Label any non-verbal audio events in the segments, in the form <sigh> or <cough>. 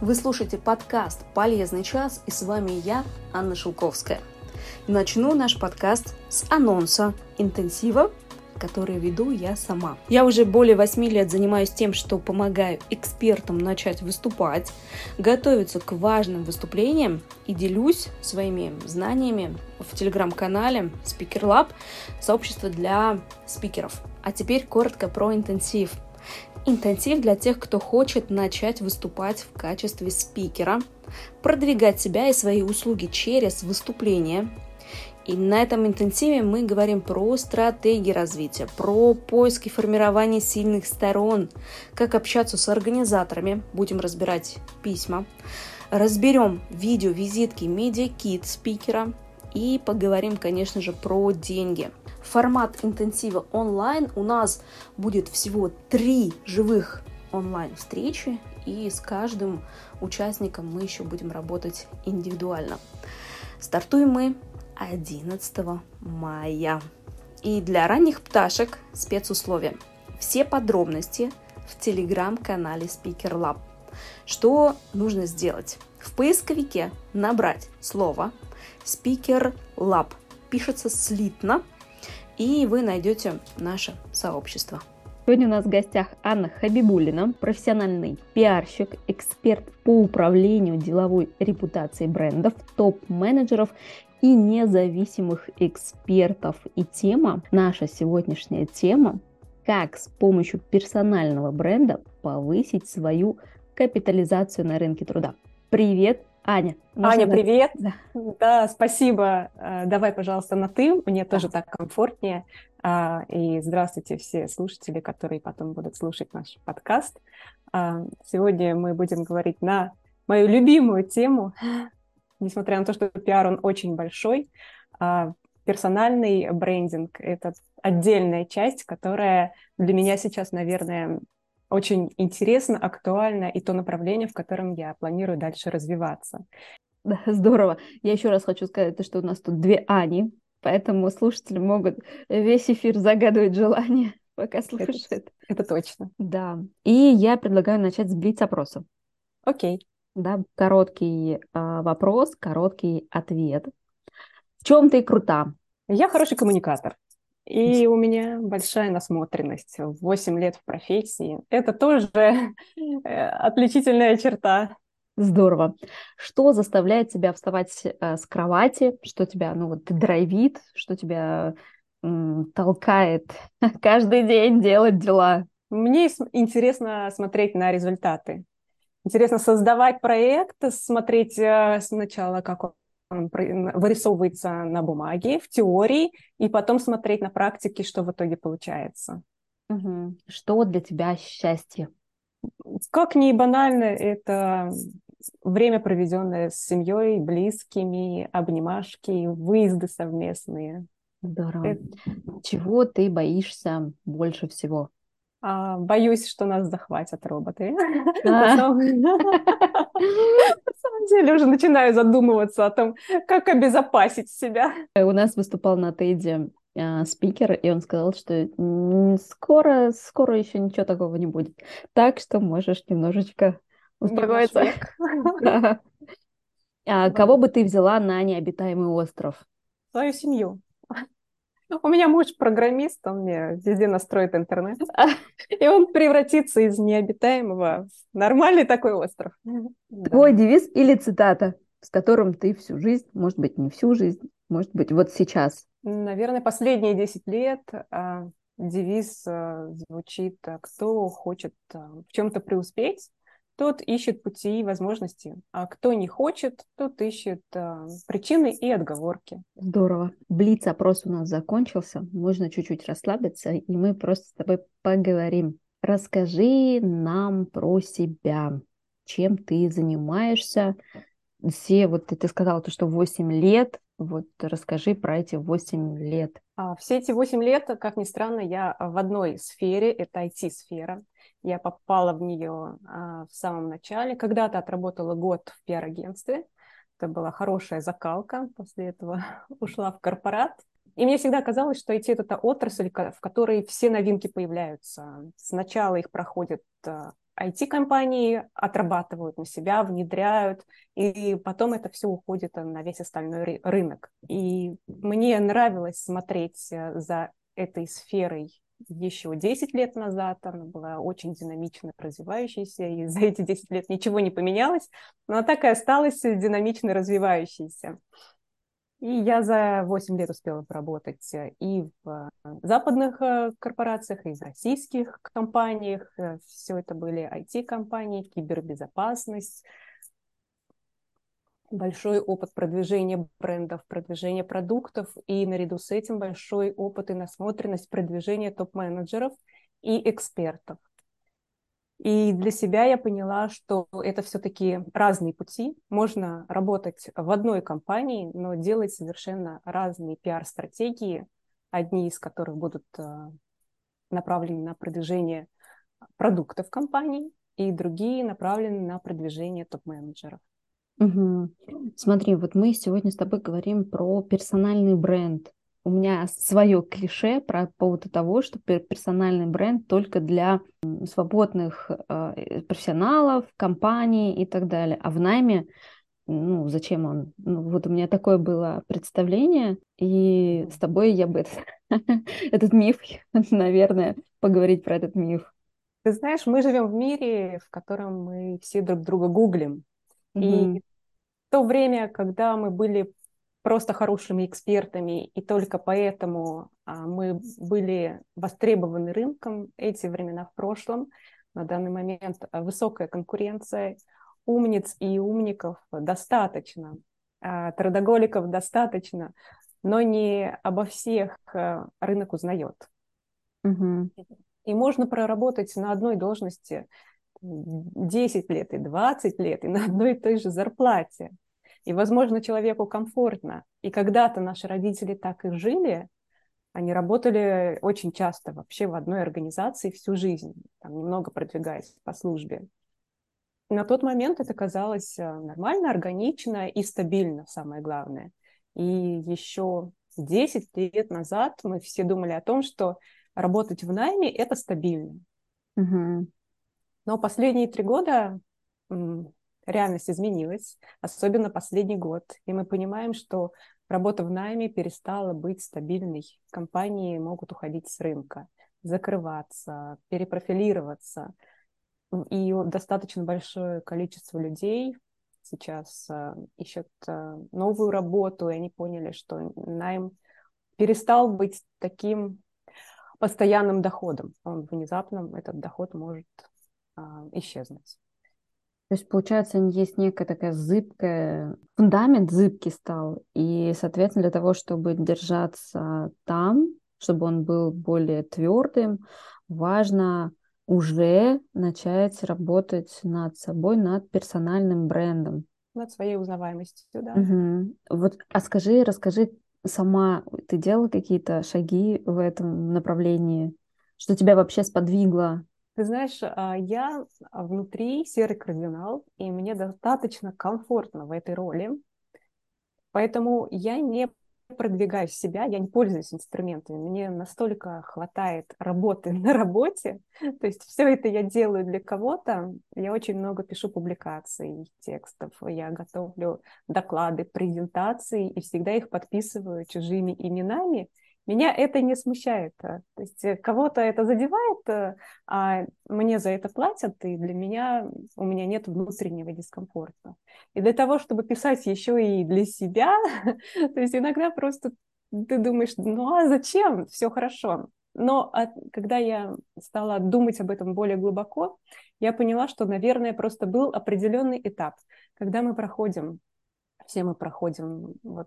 Вы слушаете подкаст «Полезный час» и с вами я, Анна Шелковская. Начну наш подкаст с анонса интенсива, который веду я сама. Я уже более 8 лет занимаюсь тем, что помогаю экспертам начать выступать, готовиться к важным выступлениям и делюсь своими знаниями в телеграм-канале Speaker Lab, сообщество для спикеров. А теперь коротко про интенсив – Интенсив для тех, кто хочет начать выступать в качестве спикера, продвигать себя и свои услуги через выступление. И на этом интенсиве мы говорим про стратегии развития, про поиски формирования сильных сторон, как общаться с организаторами, будем разбирать письма, разберем видео, визитки, медиакит спикера и поговорим, конечно же, про деньги – формат интенсива онлайн у нас будет всего три живых онлайн встречи, и с каждым участником мы еще будем работать индивидуально. Стартуем мы 11 мая. И для ранних пташек спецусловия. Все подробности в телеграм-канале Speaker Lab. Что нужно сделать? В поисковике набрать слово Speaker Lab. Пишется слитно, и вы найдете наше сообщество. Сегодня у нас в гостях Анна Хабибулина, профессиональный пиарщик, эксперт по управлению деловой репутацией брендов, топ-менеджеров и независимых экспертов. И тема, наша сегодняшняя тема, как с помощью персонального бренда повысить свою капитализацию на рынке труда. Привет, Аня. Аня, привет. Да. да, спасибо. Э, давай, пожалуйста, на ты. Мне тоже так комфортнее. А, и здравствуйте все слушатели, которые потом будут слушать наш подкаст. А, сегодня мы будем говорить на мою любимую тему, несмотря на то, что пиар он очень большой. А, персональный брендинг – это отдельная часть, которая для меня сейчас, наверное, очень интересно, актуально и то направление, в котором я планирую дальше развиваться. Да, <laughs> здорово. Я еще раз хочу сказать, что у нас тут две Ани, поэтому слушатели могут весь эфир загадывать желание, <laughs> пока слушают. Это, это точно. Да. И я предлагаю начать с блиц-опроса. Окей. Да, короткий э, вопрос, короткий ответ. В чем ты крута? Я хороший коммуникатор. И у меня большая насмотренность. 8 лет в профессии. Это тоже <laughs> э, отличительная черта. Здорово. Что заставляет тебя вставать э, с кровати? Что тебя, ну вот, драйвит? Что тебя м, толкает <laughs> каждый день делать дела? Мне интересно смотреть на результаты. Интересно создавать проект, смотреть э, сначала, как он вырисовывается на бумаге, в теории, и потом смотреть на практике, что в итоге получается. Угу. Что для тебя счастье? Как ни банально, это время, проведенное с семьей, близкими, обнимашки, выезды совместные. Здорово. Это... Чего ты боишься больше всего? А, боюсь, что нас захватят роботы. <laughs> На самом деле уже начинаю задумываться о том, как обезопасить себя. У нас выступал на Тейде а, спикер, и он сказал, что скоро, скоро еще ничего такого не будет. Так что можешь немножечко успокоиться. <laughs> А кого бы ты взяла на необитаемый остров? Свою семью. У меня муж программист, он мне везде настроит интернет, <laughs> и он превратится из необитаемого в нормальный такой остров. Твой да. девиз или цитата, с которым ты всю жизнь, может быть, не всю жизнь, может быть, вот сейчас? Наверное, последние 10 лет а, девиз а, звучит «Кто хочет а, в чем-то преуспеть, тот ищет пути и возможности, а кто не хочет, тот ищет э, причины и отговорки. Здорово. Блиц-опрос у нас закончился, можно чуть-чуть расслабиться, и мы просто с тобой поговорим. Расскажи нам про себя, чем ты занимаешься. Все, вот ты, ты сказала, то, что 8 лет, вот расскажи про эти 8 лет. А, все эти 8 лет, как ни странно, я в одной сфере, это IT-сфера. Я попала в нее а, в самом начале. Когда-то отработала год в пиар-агентстве. Это была хорошая закалка. После этого <laughs> ушла в корпорат. И мне всегда казалось, что IT – это та отрасль, в которой все новинки появляются. Сначала их проходят IT-компании, э, отрабатывают на себя, внедряют, и потом это все уходит на весь остальной рынок. И мне нравилось смотреть э, за этой сферой еще 10 лет назад. Она была очень динамично развивающейся, и за эти 10 лет ничего не поменялось, но она так и осталась динамично развивающейся. И я за 8 лет успела поработать и в э, западных э, корпорациях, и в российских компаниях. Все это были IT-компании, кибербезопасность, большой опыт продвижения брендов, продвижения продуктов, и наряду с этим большой опыт и насмотренность продвижения топ-менеджеров и экспертов. И для себя я поняла, что это все-таки разные пути. Можно работать в одной компании, но делать совершенно разные пиар-стратегии, одни из которых будут э, направлены на продвижение продуктов компании, и другие направлены на продвижение топ-менеджеров. Угу. Смотри, вот мы сегодня с тобой говорим про персональный бренд у меня свое клише про поводу того, что персональный бренд только для свободных э, профессионалов, компаний и так далее. А в найме, ну, зачем он? Ну, вот у меня такое было представление, и с тобой я бы <laughs> этот миф, <laughs> наверное, поговорить про этот миф. Ты знаешь, мы живем в мире, в котором мы все друг друга гуглим. И в то время, когда мы были просто хорошими экспертами, и только поэтому а, мы были востребованы рынком. Эти времена в прошлом. На данный момент а, высокая конкуренция. Умниц и умников достаточно, а, трудоголиков достаточно, но не обо всех а, рынок узнает. Угу. И можно проработать на одной должности 10 лет и 20 лет, и на одной и той же зарплате. И, возможно, человеку комфортно. И когда-то наши родители так и жили, они работали очень часто вообще в одной организации всю жизнь, там, немного продвигаясь по службе. На тот момент это казалось э, нормально, органично и стабильно, самое главное. И еще 10 лет назад мы все думали о том, что работать в найме – это стабильно. Угу. Но последние три года реальность изменилась, особенно последний год. И мы понимаем, что работа в найме перестала быть стабильной. Компании могут уходить с рынка, закрываться, перепрофилироваться. И достаточно большое количество людей сейчас э, ищут э, новую работу, и они поняли, что найм перестал быть таким постоянным доходом. Он внезапно, этот доход может исчезнуть. То есть, получается, есть некая такая зыбкая, фундамент зыбкий стал, и, соответственно, для того, чтобы держаться там, чтобы он был более твердым, важно уже начать работать над собой, над персональным брендом. Над своей узнаваемостью, да. Угу. Вот, а скажи, расскажи сама, ты делала какие-то шаги в этом направлении? Что тебя вообще сподвигло ты знаешь, а, я внутри серый кардинал, и мне достаточно комфортно в этой роли. Поэтому я не продвигаю себя, я не пользуюсь инструментами. Мне настолько хватает работы <laughs> на работе. То есть все это я делаю для кого-то. Я очень много пишу публикаций, текстов. Я готовлю доклады, презентации и всегда их подписываю чужими именами. Меня это не смущает. Э, то есть э, кого-то это задевает, э, а мне за это платят, и для меня у меня нет внутреннего дискомфорта. И для того, чтобы писать еще и для себя, <laughs> то есть иногда просто ты думаешь, ну а зачем? Все хорошо. Но от, когда я стала думать об этом более глубоко, я поняла, что, наверное, просто был определенный этап, когда мы проходим, все мы проходим вот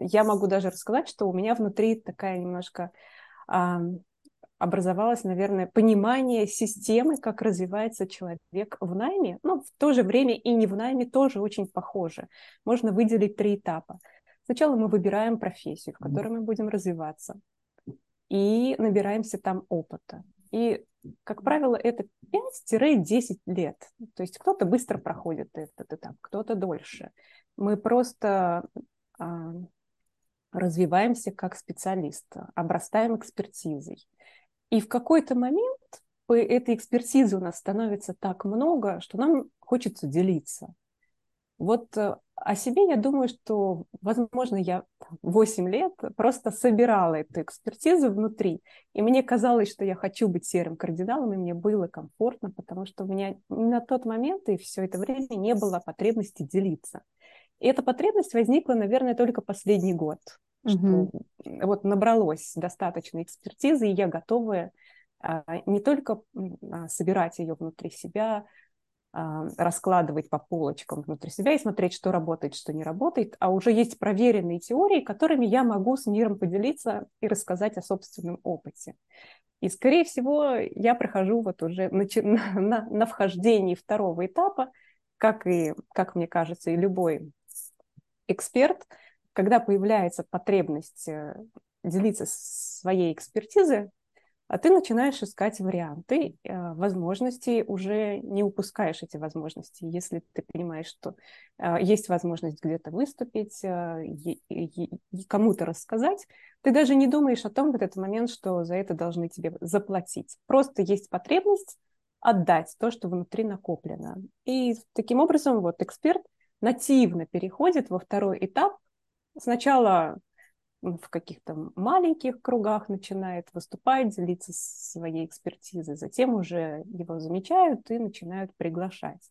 я могу даже рассказать, что у меня внутри такая немножко а, образовалось, наверное, понимание системы, как развивается человек в найме, но в то же время и не в найме тоже очень похоже. Можно выделить три этапа. Сначала мы выбираем профессию, в которой мы будем развиваться, и набираемся там опыта. И, как правило, это 5-10 лет. То есть кто-то быстро проходит этот этап, кто-то дольше. Мы просто развиваемся как специалист, обрастаем экспертизой. И в какой-то момент этой экспертизы у нас становится так много, что нам хочется делиться. Вот э, о себе я думаю, что, возможно, я 8 лет просто собирала эту экспертизу внутри, и мне казалось, что я хочу быть серым кардиналом, и мне было комфортно, потому что у меня на тот момент и все это время не было потребности делиться. И эта потребность возникла, наверное, только последний год, угу. что вот набралось достаточно экспертизы, и я готовая а, не только а, собирать ее внутри себя, а, раскладывать по полочкам внутри себя и смотреть, что работает, что не работает, а уже есть проверенные теории, которыми я могу с миром поделиться и рассказать о собственном опыте. И, скорее всего, я прохожу вот уже на, <laughs> на, на вхождении второго этапа, как и, как мне кажется, и любой эксперт, когда появляется потребность э, делиться своей экспертизой, а ты начинаешь искать варианты, э, возможности, уже не упускаешь эти возможности. Если ты понимаешь, что э, есть возможность где-то выступить, э, кому-то рассказать, ты даже не думаешь о том в этот момент, что за это должны тебе заплатить. Просто есть потребность отдать то, что внутри накоплено. И таким образом вот эксперт нативно переходит во второй этап. Сначала в каких-то маленьких кругах начинает выступать, делиться своей экспертизой, затем уже его замечают и начинают приглашать.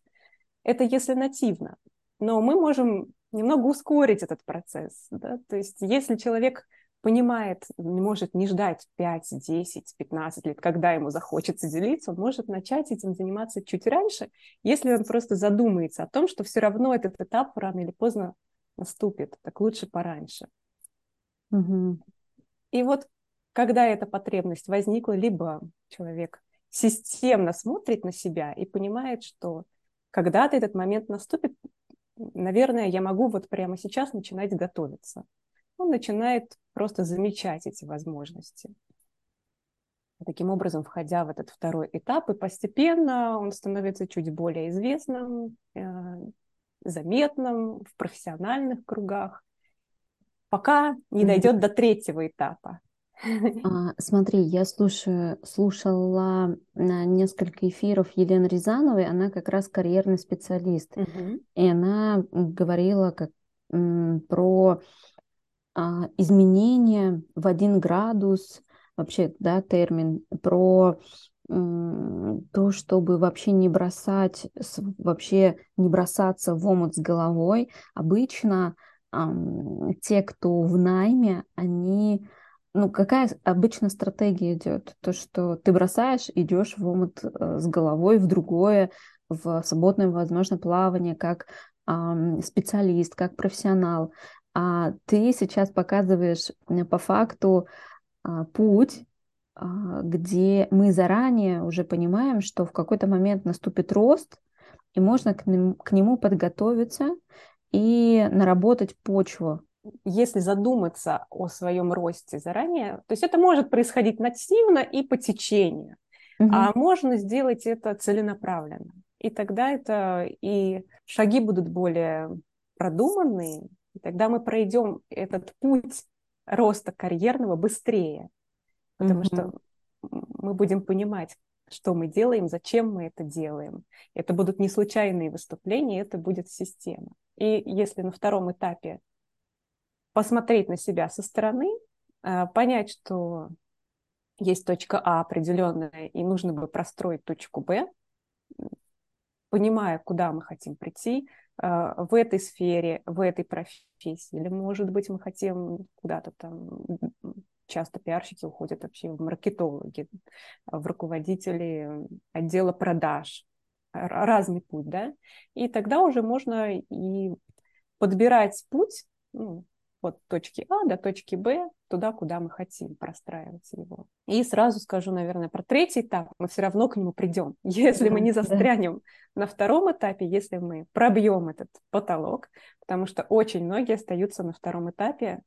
Это если нативно. Но мы можем немного ускорить этот процесс. Да? То есть если человек понимает, может не ждать 5, 10, 15 лет, когда ему захочется делиться, он может начать этим заниматься чуть раньше, если он просто задумается о том, что все равно этот этап рано или поздно наступит, так лучше пораньше. Угу. И вот когда эта потребность возникла, либо человек системно смотрит на себя и понимает, что когда-то этот момент наступит, наверное, я могу вот прямо сейчас начинать готовиться. Он начинает просто замечать эти возможности. Таким образом, входя в этот второй этап, и постепенно он становится чуть более известным, э, заметным в профессиональных кругах пока не дойдет до третьего этапа. <laughs> А, смотри, я слушаю, слушала несколько эфиров Елены Рязановой, она как раз карьерный специалист, угу. и она говорила как, про изменения в один градус, вообще, да, термин, про то, чтобы вообще не бросать, вообще не бросаться в омут с головой, обычно те, кто в найме, они ну, какая обычно стратегия идет? То, что ты бросаешь, идешь в омут э, с головой в другое, в свободное, возможно, плавание, как специалист, как профессионал. А ты сейчас показываешь по факту э, путь, э, где мы заранее уже понимаем, что в какой-то момент наступит рост, и можно к нему, к нему подготовиться и наработать почву. Если задуматься о своем росте заранее, то есть это может происходить нативно и по течению, угу. а можно сделать это целенаправленно. И тогда это и шаги будут более продуманные, и тогда мы пройдем этот путь роста карьерного быстрее, потому угу. что мы будем понимать, что мы делаем, зачем мы это делаем. Это будут не случайные выступления, это будет система. И если на втором этапе посмотреть на себя со стороны, э, понять, что есть точка А определенная, и нужно бы простроить точку Б, понимая, куда мы хотим прийти э, в этой сфере, в этой профессии, или, может быть, мы хотим куда-то там часто пиарщики уходят вообще в маркетологи, в руководители отдела продаж. Разный путь, да? И тогда уже можно и подбирать путь ну, от точки А до точки Б, туда, куда мы хотим простраивать его. И сразу скажу, наверное, про третий этап. Мы все равно к нему придем. <laughs> Если мы не застрянем на втором этапе, если мы пробьем этот потолок, потому что очень многие остаются на втором этапе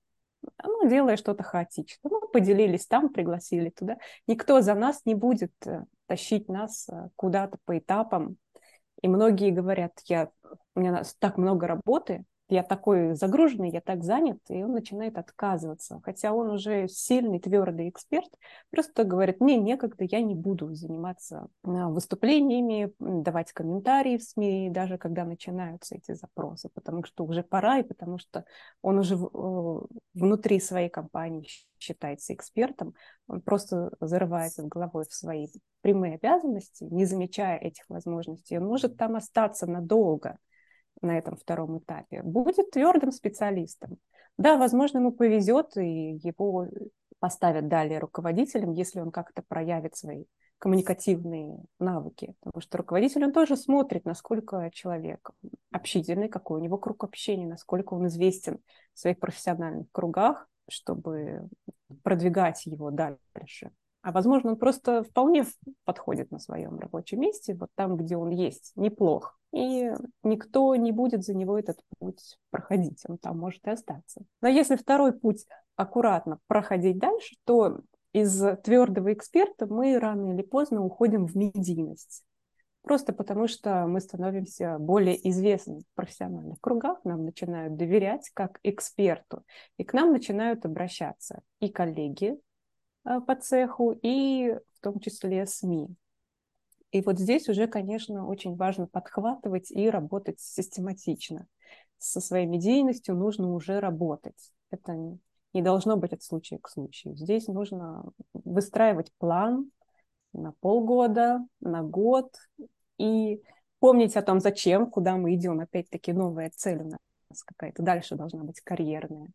ну, делая что-то хаотично. Ну, поделились там, пригласили туда. Никто за нас не будет э, тащить нас э, куда-то по этапам. И многие говорят, я, у меня так много работы, я такой загруженный, я так занят, и он начинает отказываться. Хотя он уже сильный, твердый эксперт, просто говорит, мне некогда, я не буду заниматься а, выступлениями, давать комментарии в СМИ, даже когда начинаются эти запросы, потому что уже пора, и потому что он уже внутри своей компании считается экспертом, он просто зарывается головой в свои прямые обязанности, не замечая этих возможностей. Он может там остаться надолго, на этом втором этапе, будет твердым специалистом. Да, возможно, ему повезет, и его поставят далее руководителем, если он как-то проявит свои коммуникативные навыки. Потому что руководитель, он тоже смотрит, насколько человек общительный, какой у него круг общения, насколько он известен в своих профессиональных кругах, чтобы продвигать его дальше. А возможно, он просто вполне подходит на своем рабочем месте, вот там, где он есть, неплох. И никто не будет за него этот путь проходить, он там может и остаться. Но если второй путь аккуратно проходить дальше, то из твердого эксперта мы рано или поздно уходим в медийность. Просто потому, что мы становимся более известны в профессиональных кругах, нам начинают доверять как эксперту, и к нам начинают обращаться и коллеги, по цеху, и в том числе СМИ. И вот здесь уже, конечно, очень важно подхватывать и работать систематично. Со своей медийностью нужно уже работать. Это не должно быть от случая к случаю. Здесь нужно выстраивать план на полгода, на год и помнить о том, зачем, куда мы идем. Опять-таки новая цель у нас какая-то дальше должна быть карьерная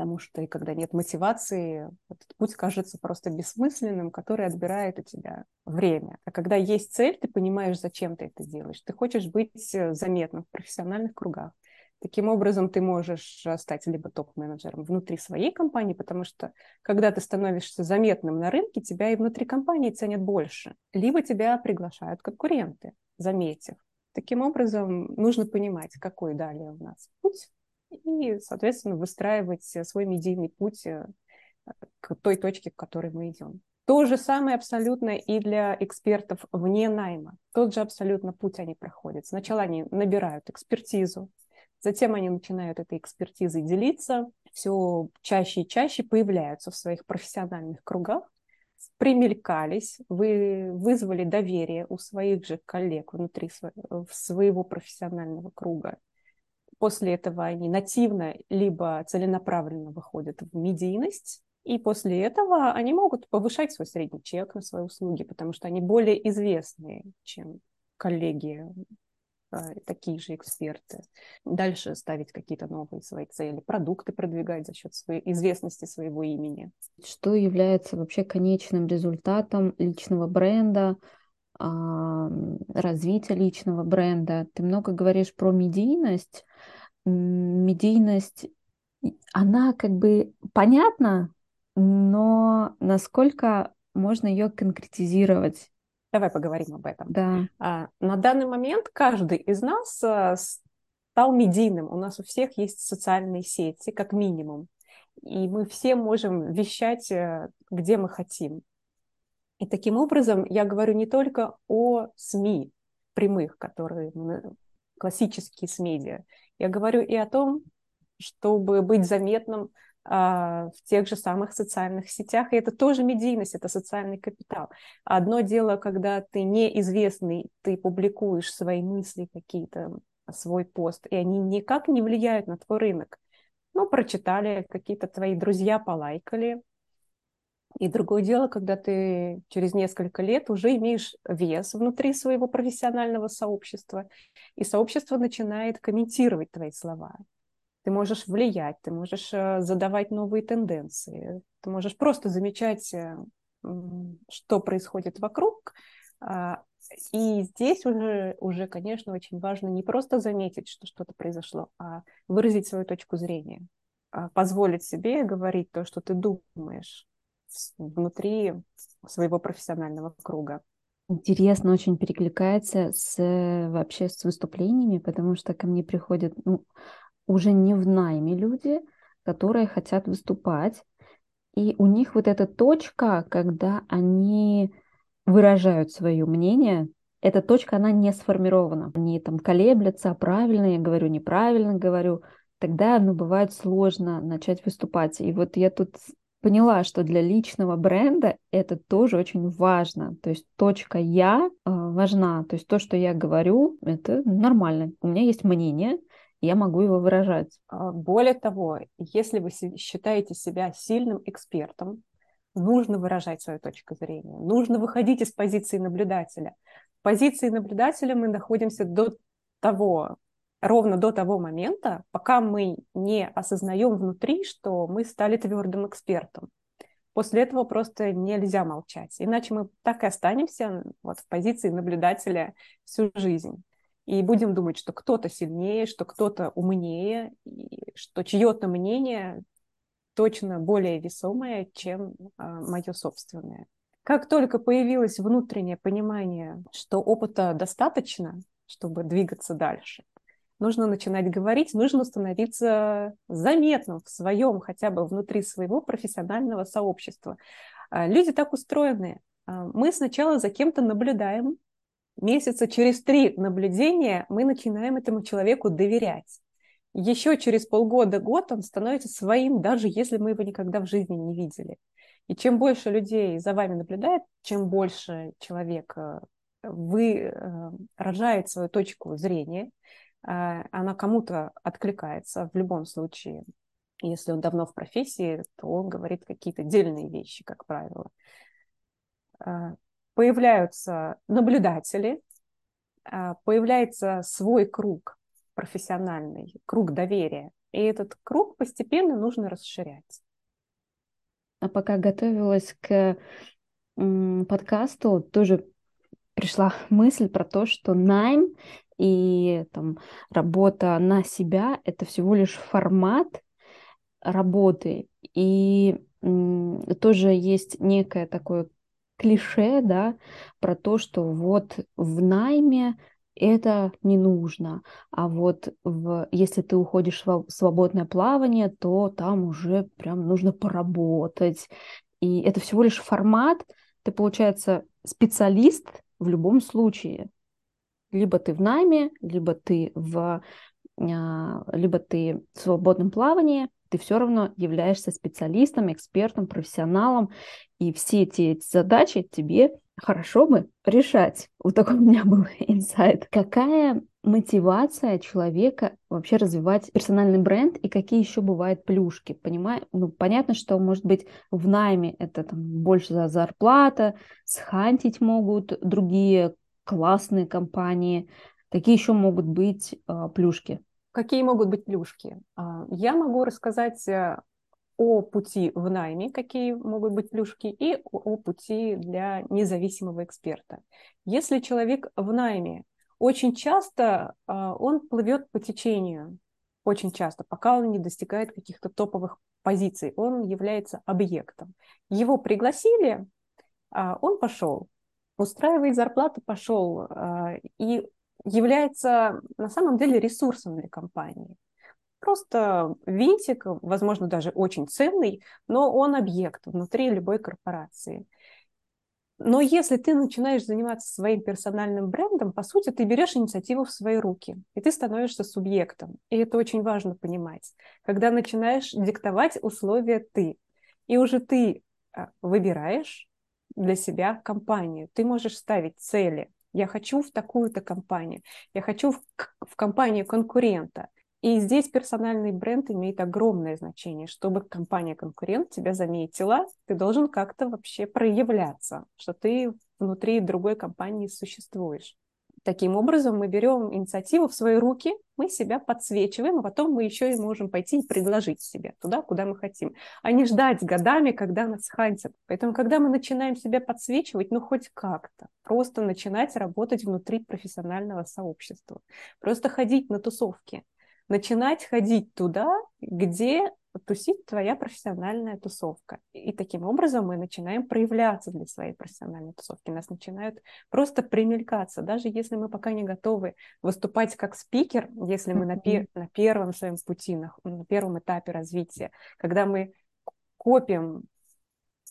потому что и когда нет мотивации, этот путь кажется просто бессмысленным, который отбирает у тебя время. А когда есть цель, ты понимаешь, зачем ты это делаешь. Ты хочешь быть э, заметным в профессиональных кругах. Таким образом, ты можешь э, стать либо топ-менеджером внутри своей компании, потому что когда ты становишься заметным на рынке, тебя и внутри компании ценят больше. Либо тебя приглашают конкуренты, заметив. Таким образом, нужно понимать, какой далее у нас путь, и, соответственно, выстраивать свой медийный путь э, к той точке, к которой мы идем. То же самое абсолютно и для экспертов вне найма. Тот же абсолютно путь они проходят. Сначала они набирают экспертизу, затем они начинают этой экспертизой делиться, все чаще и чаще появляются в своих профессиональных кругах, примелькались, вы вызвали доверие у своих же коллег внутри своего профессионального круга После этого они нативно либо целенаправленно выходят в медийность, и после этого они могут повышать свой средний чек на свои услуги, потому что они более известные, чем коллеги, а, такие же эксперты. Дальше ставить какие-то новые свои цели, продукты продвигать за счет своей известности своего имени. Что является вообще конечным результатом личного бренда, развития личного бренда. Ты много говоришь про медийность. Медийность, она как бы понятна, но насколько можно ее конкретизировать? Давай поговорим об этом. Да. А, на данный момент каждый из нас а, стал медийным. У нас у всех есть социальные сети, как минимум. И мы все можем вещать, э, где мы хотим. И таким образом я говорю не только о СМИ прямых, которые классические СМИ, я говорю и о том, чтобы быть заметным а, в тех же самых социальных сетях. И это тоже медийность, это социальный капитал. Одно дело, когда ты неизвестный, ты публикуешь свои мысли какие-то, свой пост, и они никак не влияют на твой рынок. Ну, прочитали, какие-то твои друзья полайкали, и другое дело, когда ты через несколько лет уже имеешь вес внутри своего профессионального сообщества, и сообщество начинает комментировать твои слова. Ты можешь влиять, ты можешь э, задавать новые тенденции, ты можешь просто замечать, э, что происходит вокруг. А, и здесь уже, уже, конечно, очень важно не просто заметить, что что-то произошло, а выразить свою точку зрения, а позволить себе говорить то, что ты думаешь, внутри своего профессионального круга. Интересно, очень перекликается с вообще с выступлениями, потому что ко мне приходят ну, уже не в найме люди, которые хотят выступать, и у них вот эта точка, когда они выражают свое мнение, эта точка, она не сформирована. Они там колеблются, правильно я говорю, неправильно говорю. Тогда, ну, бывает сложно начать выступать. И вот я тут поняла, что для личного бренда это тоже очень важно. То есть точка «я» э, важна. То есть то, что я говорю, это нормально. У меня есть мнение, я могу его выражать. А, более того, если вы считаете себя сильным экспертом, нужно выражать свою точку зрения, нужно выходить из позиции наблюдателя. В позиции наблюдателя мы находимся до того, ровно до того момента, пока мы не осознаем внутри, что мы стали твердым экспертом. После этого просто нельзя молчать, иначе мы так и останемся вот в позиции наблюдателя всю жизнь. И будем думать, что кто-то сильнее, что кто-то умнее, и что чье-то мнение точно более весомое, чем а, мое собственное. Как только появилось внутреннее понимание, что опыта достаточно, чтобы двигаться дальше, нужно начинать говорить, нужно становиться заметным в своем, хотя бы внутри своего профессионального сообщества. А, люди так устроены. А, мы сначала за кем-то наблюдаем, месяца через три наблюдения мы начинаем этому человеку доверять. Еще через полгода-год он становится своим, даже если мы его никогда в жизни не видели. И чем больше людей за вами наблюдает, чем больше человек э, выражает свою точку зрения, она кому-то откликается в любом случае. Если он давно в профессии, то он говорит какие-то дельные вещи, как правило. А, появляются наблюдатели, а, появляется свой круг профессиональный, круг доверия. И этот круг постепенно нужно расширять. А пока готовилась к подкасту, тоже пришла <laughs> мысль про то, что найм и там, работа на себя — это всего лишь формат работы. И тоже есть некое такое клише, да, про то, что вот в найме это не нужно, а вот в, если ты уходишь в свободное плавание, то там уже прям нужно поработать. И это всего лишь формат, ты, получается, специалист в любом случае либо ты в найме, либо ты в а, либо ты в свободном плавании, ты все равно являешься специалистом, экспертом, профессионалом, и все эти задачи тебе хорошо бы решать. Вот такой <laughs> у меня был инсайт. Какая мотивация человека вообще развивать персональный бренд и какие еще бывают плюшки? Понимаю, ну, понятно, что, может быть, в найме это там больше за зарплата, схантить могут другие классные компании. Какие еще могут быть а, плюшки? Какие могут быть плюшки? А, я могу рассказать э, о пути в найме, какие могут быть плюшки, и о пути для независимого эксперта. Если человек в найме, очень часто а, он плывет по течению, очень часто, пока он не достигает каких-то топовых позиций, он является объектом. Его пригласили, он пошел устраивает зарплату, пошел а, и является на самом деле ресурсом для компании. Просто винтик, возможно, даже очень ценный, но он объект внутри любой корпорации. Но если ты начинаешь заниматься своим персональным брендом, по сути, ты берешь инициативу в свои руки, и ты становишься субъектом. И это очень важно понимать. Когда начинаешь диктовать условия ты, и уже ты а, выбираешь, для себя компанию. Ты можешь ставить цели. Я хочу в такую-то компанию. Я хочу в, в компанию конкурента. И здесь персональный бренд имеет огромное значение. Чтобы компания-конкурент тебя заметила, ты должен как-то вообще проявляться, что ты внутри другой компании существуешь. Таким образом, мы берем инициативу в свои руки, мы себя подсвечиваем, а потом мы еще и можем пойти и предложить себе туда, куда мы хотим, а не ждать годами, когда нас хантят. Поэтому, когда мы начинаем себя подсвечивать, ну хоть как-то, просто начинать работать внутри профессионального сообщества, просто ходить на тусовки, начинать ходить туда, где тусит твоя профессиональная тусовка. И таким образом мы начинаем проявляться для своей профессиональной тусовки. Нас начинают просто примелькаться. Даже если мы пока не готовы выступать как спикер, если мы на, пер на первом своем пути, на, на первом этапе развития, когда мы копим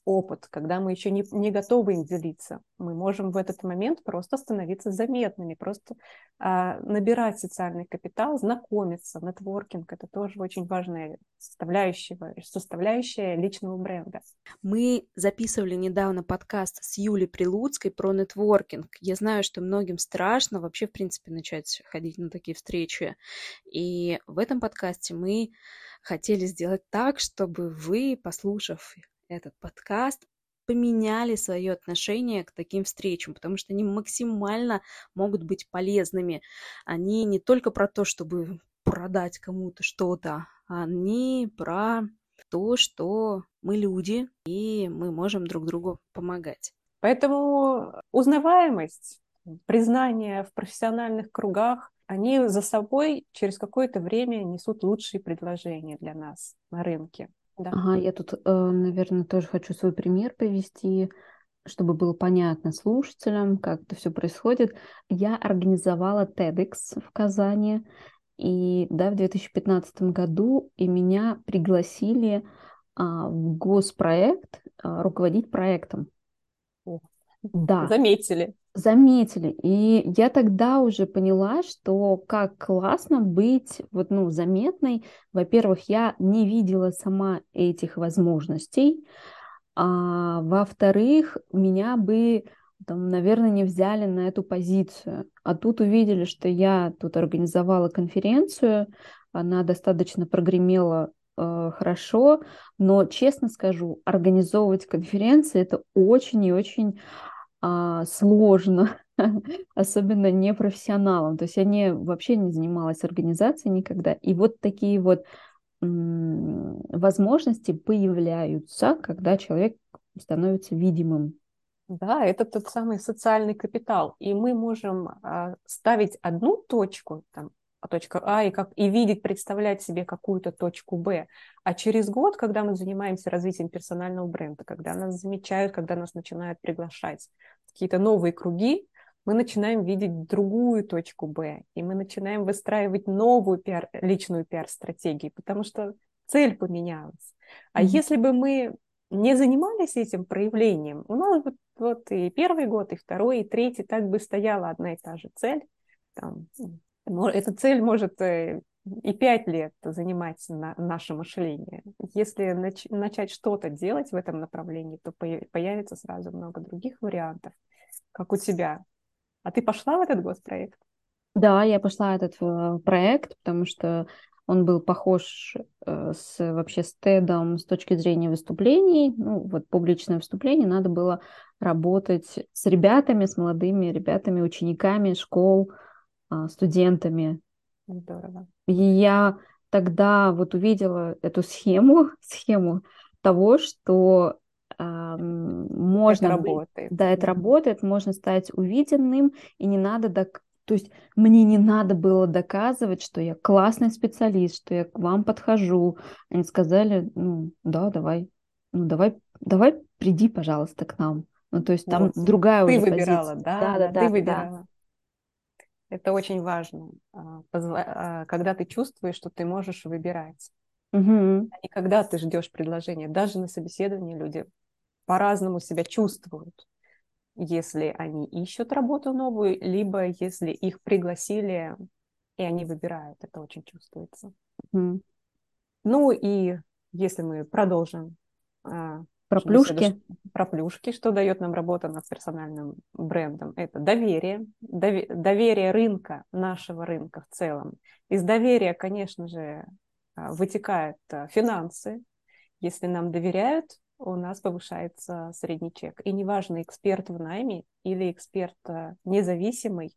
опыт, когда мы еще не, не готовы им делиться. Мы можем в этот момент просто становиться заметными, просто а, набирать социальный капитал, знакомиться. Нетворкинг – это тоже очень важная составляющая, составляющая личного бренда. Мы записывали недавно подкаст с Юлей Прилуцкой про нетворкинг. Я знаю, что многим страшно вообще, в принципе, начать ходить на такие встречи. И в этом подкасте мы хотели сделать так, чтобы вы, послушав этот подкаст, поменяли свое отношение к таким встречам, потому что они максимально могут быть полезными. Они не только про то, чтобы продать кому-то что-то, они про то, что мы люди, и мы можем друг другу помогать. Поэтому узнаваемость, признание в профессиональных кругах, они за собой через какое-то время несут лучшие предложения для нас на рынке. Да. Ага, я тут, э, наверное, тоже хочу свой пример привести, чтобы было понятно слушателям, как это все происходит. Я организовала TEDx в Казани, и да, в 2015 году и меня пригласили а, в госпроект а, руководить проектом. О, да. Заметили заметили. И я тогда уже поняла, что как классно быть вот, ну, заметной. Во-первых, я не видела сама этих возможностей. А во-вторых, меня бы там, наверное, не взяли на эту позицию. А тут увидели, что я тут организовала конференцию, она достаточно прогремела э, хорошо, но, честно скажу, организовывать конференции это очень и очень а, сложно, <laughs> особенно непрофессионалам. То есть я не, вообще не занималась организацией никогда. И вот такие вот м- возможности появляются, когда человек становится видимым. Да, это тот самый социальный капитал. И мы можем а, ставить одну точку, там, точка А и, как, и видеть, представлять себе какую-то точку Б. А через год, когда мы занимаемся развитием персонального бренда, когда нас замечают, когда нас начинают приглашать какие-то новые круги, мы начинаем видеть другую точку Б, и мы начинаем выстраивать новую пиар, личную пиар-стратегию, потому что цель поменялась. А mm-hmm. если бы мы не занимались этим проявлением, у нас вот, вот и первый год, и второй, и третий так бы стояла одна и та же цель, там, эта цель может э, и пять лет занимать на наше мышление. Если нач- начать что-то делать в этом направлении, то появится сразу много других вариантов, как у тебя. А ты пошла в этот госпроект? Да, я пошла в этот э, проект, потому что он был похож э, с вообще с TED с точки зрения выступлений. Ну, вот публичное выступление надо было работать с ребятами, с молодыми ребятами, учениками школ, студентами. Здорово. И я тогда вот увидела эту схему, <laughs> схему того, что э, можно... Это работает. Да, это работает, можно стать увиденным, и не надо док... То есть мне не надо было доказывать, что я классный специалист, что я к вам подхожу. Они сказали, ну, да, давай, ну, давай, давай, приди, пожалуйста, к нам. Ну, то есть там вот. другая ты уже выбирала, позиция. да, да, да, да, ты выбирала. Да. Это очень важно, а, а, когда ты чувствуешь, что ты можешь выбирать. Угу. А когда ты ждешь предложения. Даже на собеседовании люди по-разному себя чувствуют, если они ищут работу новую, либо если их пригласили, и они выбирают. Это очень чувствуется. Угу. Ну и если мы продолжим про плюшки? Про плюшки, что дает нам работа над персональным брендом. Это доверие, доверие рынка, нашего рынка в целом. Из доверия, конечно же, а, вытекают а, финансы. Если нам доверяют, у нас повышается средний чек. И неважно, эксперт в найме или эксперт а, независимый,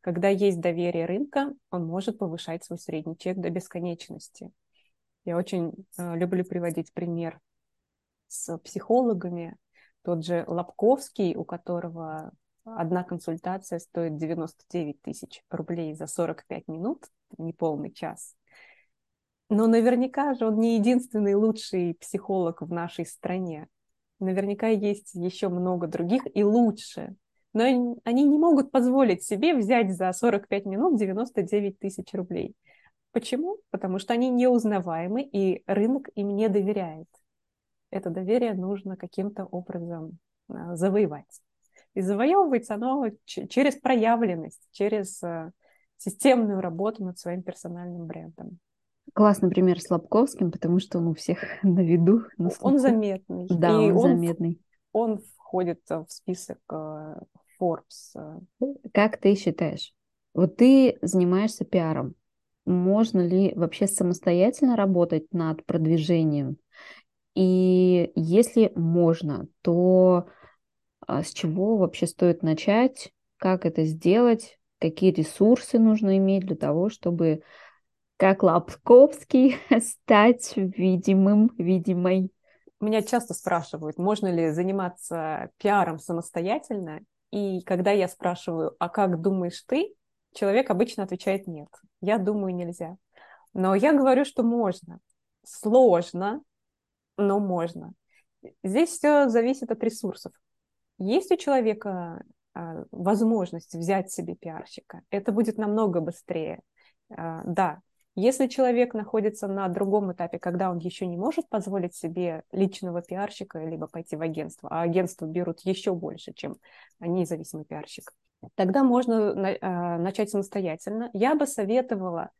когда есть доверие рынка, он может повышать свой средний чек до бесконечности. Я очень люблю приводить пример с психологами, тот же Лобковский, у которого одна консультация стоит 99 тысяч рублей за 45 минут, неполный час. Но наверняка же он не единственный лучший психолог в нашей стране. Наверняка есть еще много других и лучше. Но они не могут позволить себе взять за 45 минут 99 тысяч рублей. Почему? Потому что они неузнаваемы, и рынок им не доверяет. Это доверие нужно каким-то образом а, завоевать. И завоевывается оно через проявленность, через э, системную работу над своим персональным брендом. Классный пример с Лобковским, потому что он у всех <laughs> на виду. На он заметный. Да, и он, он заметный. Он входит в список э, Forbes. Как ты считаешь? Вот ты занимаешься пиаром. Можно ли вообще самостоятельно работать над продвижением? И если можно, то а, с чего вообще стоит начать? Как это сделать? Какие ресурсы нужно иметь для того, чтобы как Лапковский <laughs> стать видимым, видимой? Меня часто спрашивают, можно ли заниматься пиаром самостоятельно. И когда я спрашиваю, а как думаешь ты, человек обычно отвечает нет. Я думаю, нельзя. Но я говорю, что можно. Сложно, но можно. Здесь все зависит от ресурсов. Есть у человека а, возможность взять себе пиарщика, это будет намного быстрее. А, да, если человек находится на другом этапе, когда он еще не может позволить себе личного пиарщика, либо пойти в агентство, а агентство берут еще больше, чем независимый пиарщик, тогда можно а, начать самостоятельно. Я бы советовала,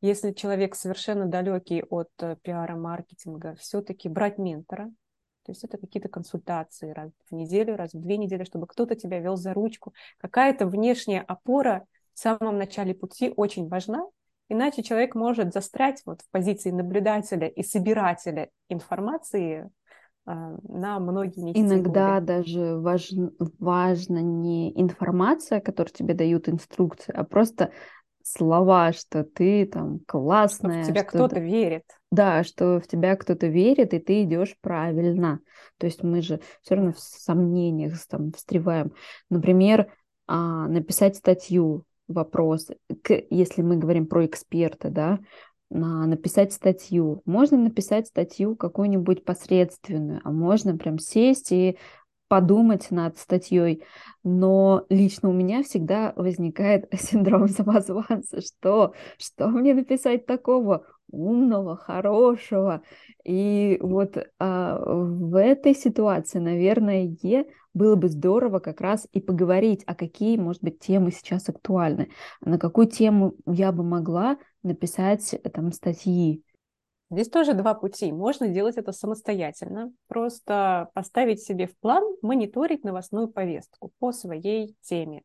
если человек совершенно далекий от э, пиара, маркетинга, все-таки брать ментора. То есть это какие-то консультации раз в неделю, раз в две недели, чтобы кто-то тебя вел за ручку. Какая-то внешняя опора в самом начале пути очень важна, иначе человек может застрять вот в позиции наблюдателя и собирателя информации а, на многие месяцы. Иногда даже важ, важно не информация, которую тебе дают инструкции, а просто слова, что ты там классная. Что в тебя кто-то верит. Да, что в тебя кто-то верит, и ты идешь правильно. То есть мы же все равно в сомнениях там встреваем. Например, а, написать статью, вопрос, если мы говорим про эксперта, да, написать статью. Можно написать статью какую-нибудь посредственную, а можно прям сесть и подумать над статьей. Но лично у меня всегда возникает <laughs> синдром самозванца, что, что мне написать такого умного, хорошего. И вот а, в этой ситуации, наверное, было бы здорово как раз и поговорить, а какие, может быть, темы сейчас актуальны, на какую тему я бы могла написать там статьи. Здесь тоже два пути. Можно делать это самостоятельно, просто поставить себе в план мониторить новостную повестку по своей теме.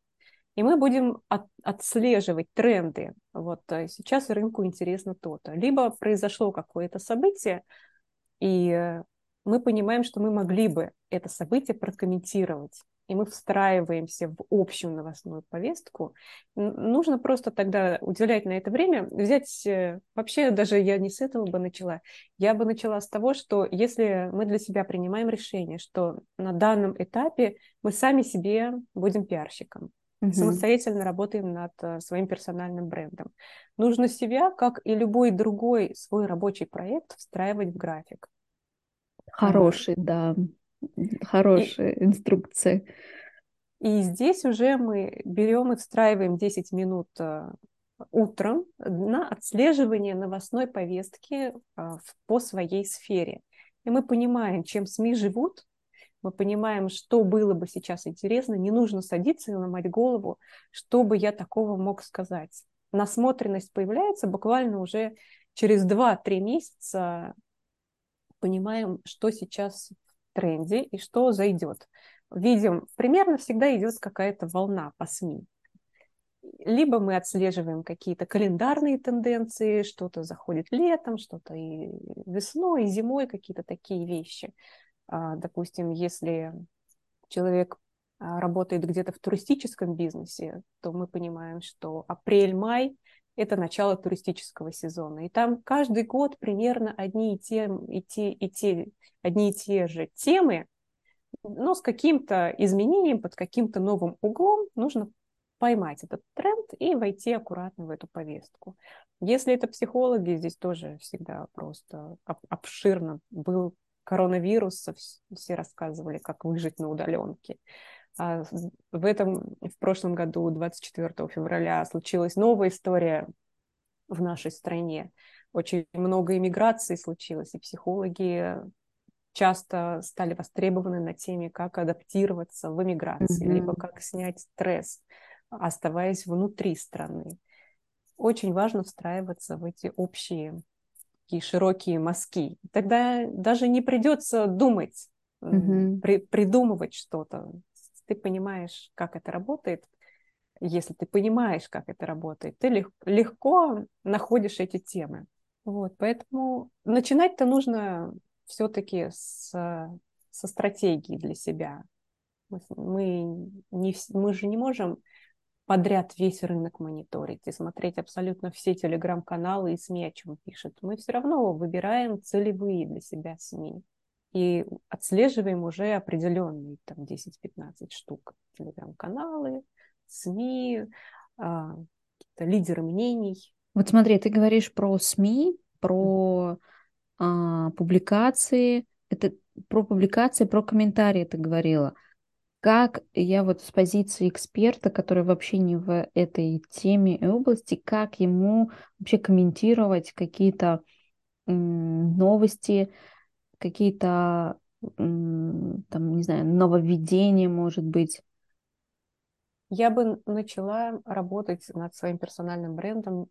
И мы будем от, отслеживать тренды. Вот э, сейчас рынку интересно то-то. Либо произошло какое-то событие, и э, мы понимаем, что мы могли бы это событие прокомментировать и мы встраиваемся в общую новостную повестку, нужно просто тогда уделять на это время, взять, э, вообще даже я не с этого бы начала, я бы начала с того, что если мы для себя принимаем решение, что на данном этапе мы сами себе будем пиарщиком, угу. самостоятельно работаем над э, своим персональным брендом, нужно себя, как и любой другой свой рабочий проект, встраивать в график. Хороший, да хорошая и, инструкция. И здесь уже мы берем и встраиваем 10 минут э, утром на отслеживание новостной повестки э, по своей сфере. И мы понимаем, чем СМИ живут, мы понимаем, что было бы сейчас интересно, не нужно садиться и ломать голову, что бы я такого мог сказать. Насмотренность появляется буквально уже через 2-3 месяца, понимаем, что сейчас тренде и что зайдет. Видим, примерно всегда идет какая-то волна по СМИ. Либо мы отслеживаем какие-то календарные тенденции, что-то заходит летом, что-то и весной, и зимой, какие-то такие вещи. А, допустим, если человек а, работает где-то в туристическом бизнесе, то мы понимаем, что апрель-май это начало туристического сезона. И там каждый год примерно одни и те, и те, и те, одни и те же темы, но с каким-то изменением, под каким-то новым углом нужно поймать этот тренд и войти аккуратно в эту повестку. Если это психологи, здесь тоже всегда просто обширно. Был коронавирус, все рассказывали, как выжить на удаленке. А в этом, в прошлом году, 24 февраля, случилась новая история в нашей стране. Очень много иммиграции случилось, и психологи часто стали востребованы на теме, как адаптироваться в эмиграции, mm-hmm. либо как снять стресс, оставаясь внутри страны. Очень важно встраиваться в эти общие такие широкие мазки. Тогда даже не придется думать, mm-hmm. при, придумывать что-то. Ты понимаешь, как это работает. Если ты понимаешь, как это работает, ты лег, легко находишь эти темы. Вот, поэтому начинать-то нужно все-таки с, со стратегии для себя. Мы, не, мы же не можем подряд весь рынок мониторить и смотреть абсолютно все телеграм-каналы и СМИ, о чем пишут. Мы все равно выбираем целевые для себя СМИ и отслеживаем уже определенные там 10-15 штук телеграм-каналы, СМИ, а, лидеры мнений. Вот смотри, ты говоришь про СМИ, про а, публикации. Это про публикации, про комментарии ты говорила. Как я вот с позиции эксперта, который вообще не в этой теме и области, как ему вообще комментировать какие-то новости, какие-то там, не знаю, нововведения, может быть? Я бы начала работать над своим персональным брендом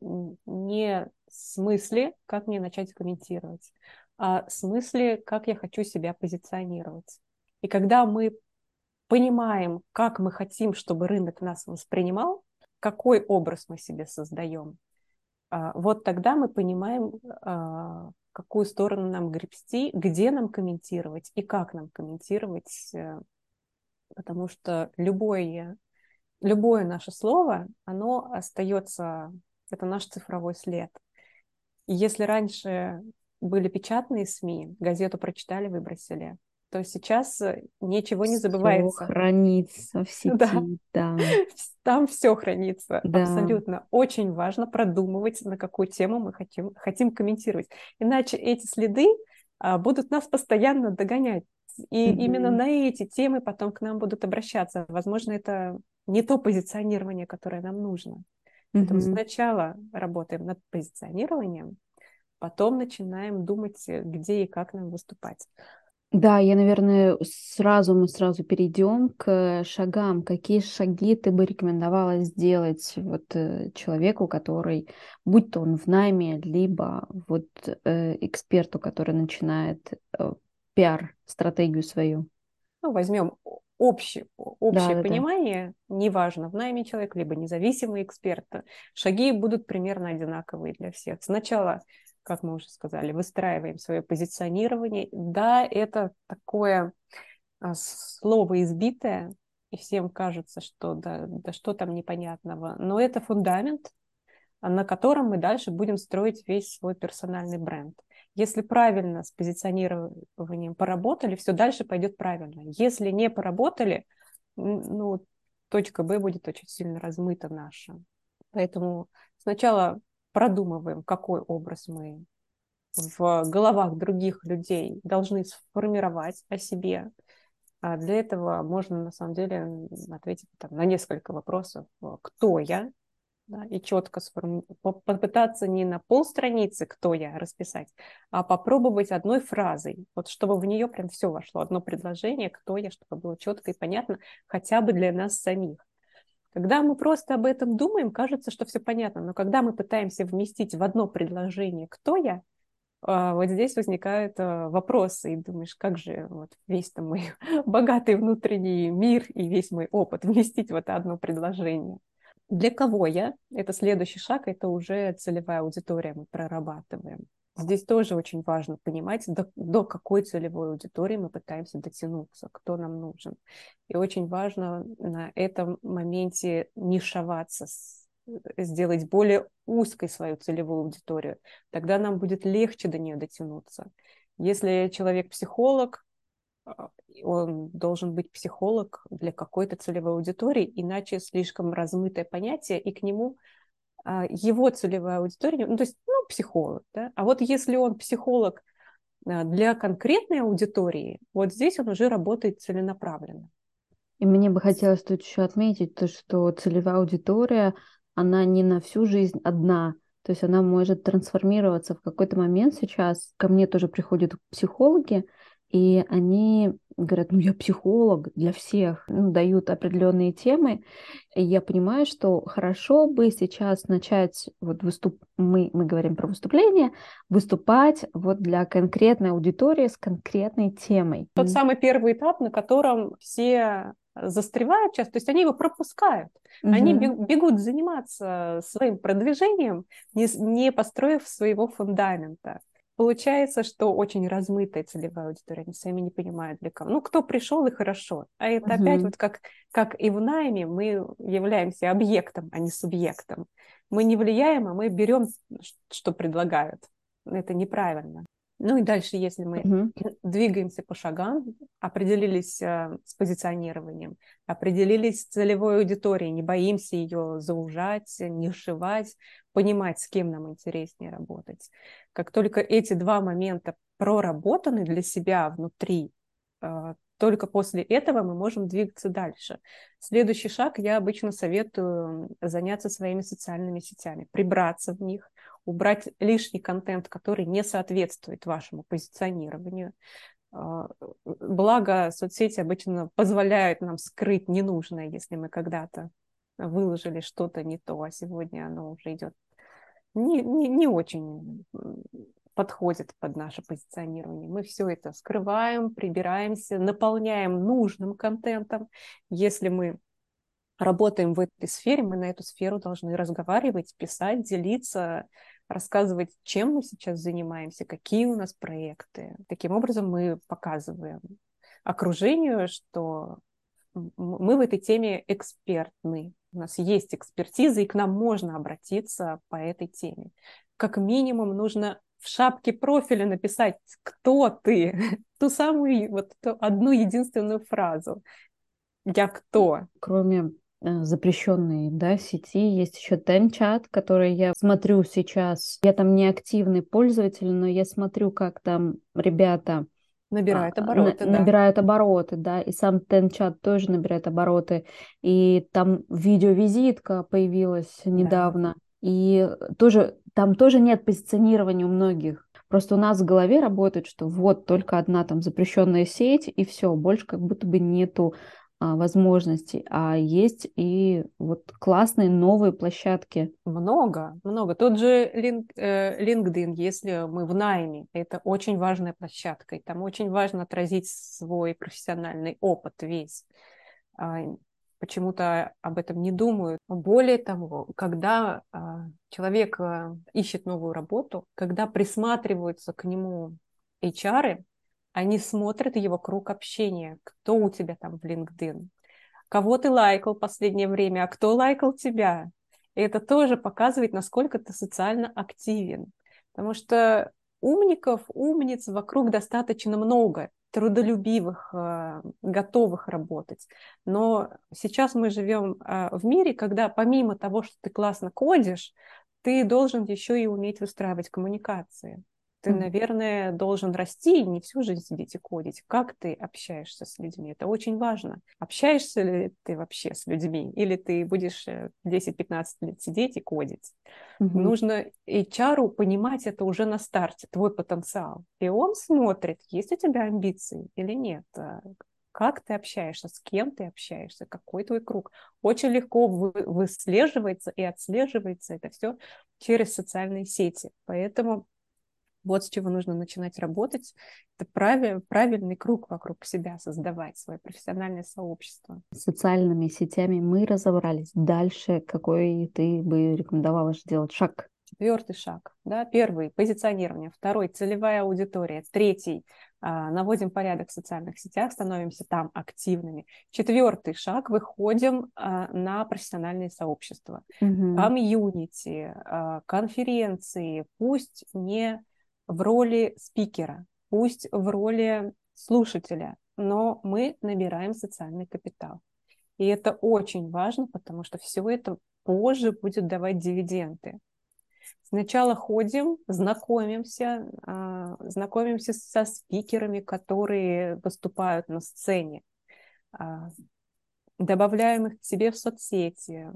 не в смысле, как мне начать комментировать, а в смысле, как я хочу себя позиционировать. И когда мы понимаем, как мы хотим, чтобы рынок нас воспринимал, какой образ мы себе создаем, вот тогда мы понимаем, а, какую сторону нам гребсти, где нам комментировать и как нам комментировать, э, потому что любое, любое наше слово, оно остается, это наш цифровой след. И если раньше были печатные СМИ, газету прочитали, выбросили, то сейчас э, ничего не забывается. Все хранится в <laughs> сети, да. да. Там все хранится, да. абсолютно. Очень важно продумывать, на какую тему мы хотим, хотим комментировать. Иначе эти следы а, будут нас постоянно догонять. И mm-hmm. именно на эти темы потом к нам будут обращаться. Возможно, это не то позиционирование, которое нам нужно. Mm-hmm. Поэтому сначала работаем над позиционированием, потом начинаем думать, э, где и как нам выступать. Да, я, наверное, сразу мы сразу перейдем к шагам. Какие шаги ты бы рекомендовала сделать вот э, человеку, который, будь то он в найме, либо вот э, эксперту, который начинает э, пиар-стратегию свою? Ну, возьмем общее, общее да, понимание, да. неважно, в найме человек, либо независимый эксперт, шаги будут примерно одинаковые для всех. Сначала как мы уже сказали, выстраиваем свое позиционирование. Да, это такое а, слово избитое, и всем кажется, что да, да что там непонятного, но это фундамент, на котором мы дальше будем строить весь свой персональный бренд. Если правильно с позиционированием поработали, все дальше пойдет правильно. Если не поработали, ну, точка Б будет очень сильно размыта наша. Поэтому сначала продумываем, какой образ мы в головах других людей должны сформировать о себе. А для этого можно, на самом деле, ответить там, на несколько вопросов. Кто я? Да, и четко сформи... попытаться не на полстраницы «кто я» расписать, а попробовать одной фразой, вот чтобы в нее прям все вошло, одно предложение «кто я», чтобы было четко и понятно хотя бы для нас самих. Когда мы просто об этом думаем, кажется, что все понятно, но когда мы пытаемся вместить в одно предложение «кто я?», а, вот здесь возникают а, вопросы, и думаешь, как же вот весь там мой <laughs> богатый внутренний мир и весь мой опыт вместить в это одно предложение. Для кого я? Это следующий шаг, это уже целевая аудитория мы прорабатываем. Здесь тоже очень важно понимать, до, до какой целевой аудитории мы пытаемся дотянуться, кто нам нужен. И очень важно на этом моменте нишеваться, сделать более узкой свою целевую аудиторию. Тогда нам будет легче до нее дотянуться. Если человек психолог, а, он должен быть психолог для какой-то целевой аудитории, иначе слишком размытое понятие, и к нему а, его целевая аудитория, ну, то есть, психолог, да, а вот если он психолог а, для конкретной аудитории, вот здесь он уже работает целенаправленно. И мне бы хотелось тут еще отметить то, что целевая аудитория, она не на всю жизнь одна, то есть она может трансформироваться в какой-то момент сейчас. Ко мне тоже приходят психологи, и они говорят, ну я психолог для всех, ну, дают определенные темы, и я понимаю, что хорошо бы сейчас начать вот выступ, мы мы говорим про выступление, выступать вот для конкретной аудитории с конкретной темой. Тот самый первый этап, на котором все застревают часто, то есть они его пропускают. Угу. Они бегут заниматься своим продвижением, не, не построив своего фундамента. Получается, что очень размытая целевая аудитория, они сами не понимают для кого. Ну, кто пришел и хорошо. А это угу. опять вот как, как и в найме мы являемся объектом, а не субъектом. Мы не влияем, а мы берем, что предлагают. Это неправильно. Ну и дальше, если мы угу. <clears throat> двигаемся по шагам, определились э, с позиционированием, определились с целевой аудиторией, не боимся ее заужать, не сшивать, понимать, с кем нам интереснее работать. Как только эти два момента проработаны для себя внутри, э, только после этого мы можем двигаться дальше. Следующий шаг я обычно советую заняться своими социальными сетями, прибраться в них, убрать лишний контент, который не соответствует вашему позиционированию. А, благо, соцсети обычно позволяют нам скрыть ненужное, если мы когда-то выложили что-то не то, а сегодня оно уже идет не, не, не очень подходит под наше позиционирование. Мы все это скрываем, прибираемся, наполняем нужным контентом. Если мы работаем в этой сфере, мы на эту сферу должны разговаривать, писать, делиться, рассказывать, чем мы сейчас занимаемся, какие у нас проекты. Таким образом мы показываем окружению, что мы в этой теме экспертны. У нас есть экспертиза, и к нам можно обратиться по этой теме. Как минимум нужно в шапке профиля написать, кто ты, <laughs> ту самую вот ту одну единственную фразу. Я кто? Кроме запрещенной да, сети. Есть еще Тенчат, который я смотрю сейчас. Я там не активный пользователь, но я смотрю, как там ребята Набирают а, обороты, на, да. Набирают обороты, да, и сам Тенчат тоже набирает обороты. И там видеовизитка появилась недавно. Да. И тоже там тоже нет позиционирования у многих. Просто у нас в голове работает, что вот только одна там запрещенная сеть, и все, больше как будто бы нету а, возможностей, а есть и вот классные новые площадки. Много, много. Тот же э, LinkedIn, если мы в найме, это очень важная площадка, и там очень важно отразить свой профессиональный опыт весь. А, почему-то об этом не думают. Более того, когда а, человек ищет новую работу, когда присматриваются к нему HR, они смотрят его круг общения, кто у тебя там в LinkedIn, кого ты лайкал последнее время, а кто лайкал тебя. И это тоже показывает, насколько ты социально активен. Потому что умников, умниц вокруг достаточно много, трудолюбивых, э, готовых работать. Но сейчас мы живем э, в мире, когда помимо того, что ты классно кодишь, ты должен еще и уметь выстраивать коммуникации. Ты, наверное, должен расти и не всю жизнь сидеть и кодить. Как ты общаешься с людьми? Это очень важно. Общаешься ли ты вообще с людьми? Или ты будешь 10-15 э, лет сидеть и кодить? Угу. Нужно HR понимать это уже на старте, твой потенциал. И он смотрит, есть у тебя амбиции или нет а, как ты общаешься, с кем ты общаешься, какой твой круг. Очень легко выслеживается и отслеживается это все через социальные сети. Поэтому вот с чего нужно начинать работать. Это правиль, правильный круг вокруг себя создавать, свое профессиональное сообщество. С социальными сетями мы разобрались. Дальше какой ты бы рекомендовала сделать шаг? Четвертый шаг. Да? Первый – позиционирование. Второй – целевая аудитория. Третий – наводим порядок в социальных сетях, становимся там активными. Четвертый шаг – выходим на профессиональные сообщества. Угу. Комьюнити, конференции. Пусть не в роли спикера, пусть в роли слушателя, но мы набираем социальный капитал. И это очень важно, потому что все это позже будет давать дивиденды. Сначала ходим, знакомимся, а, знакомимся со спикерами, которые выступают на сцене, а, добавляем их к себе в соцсети,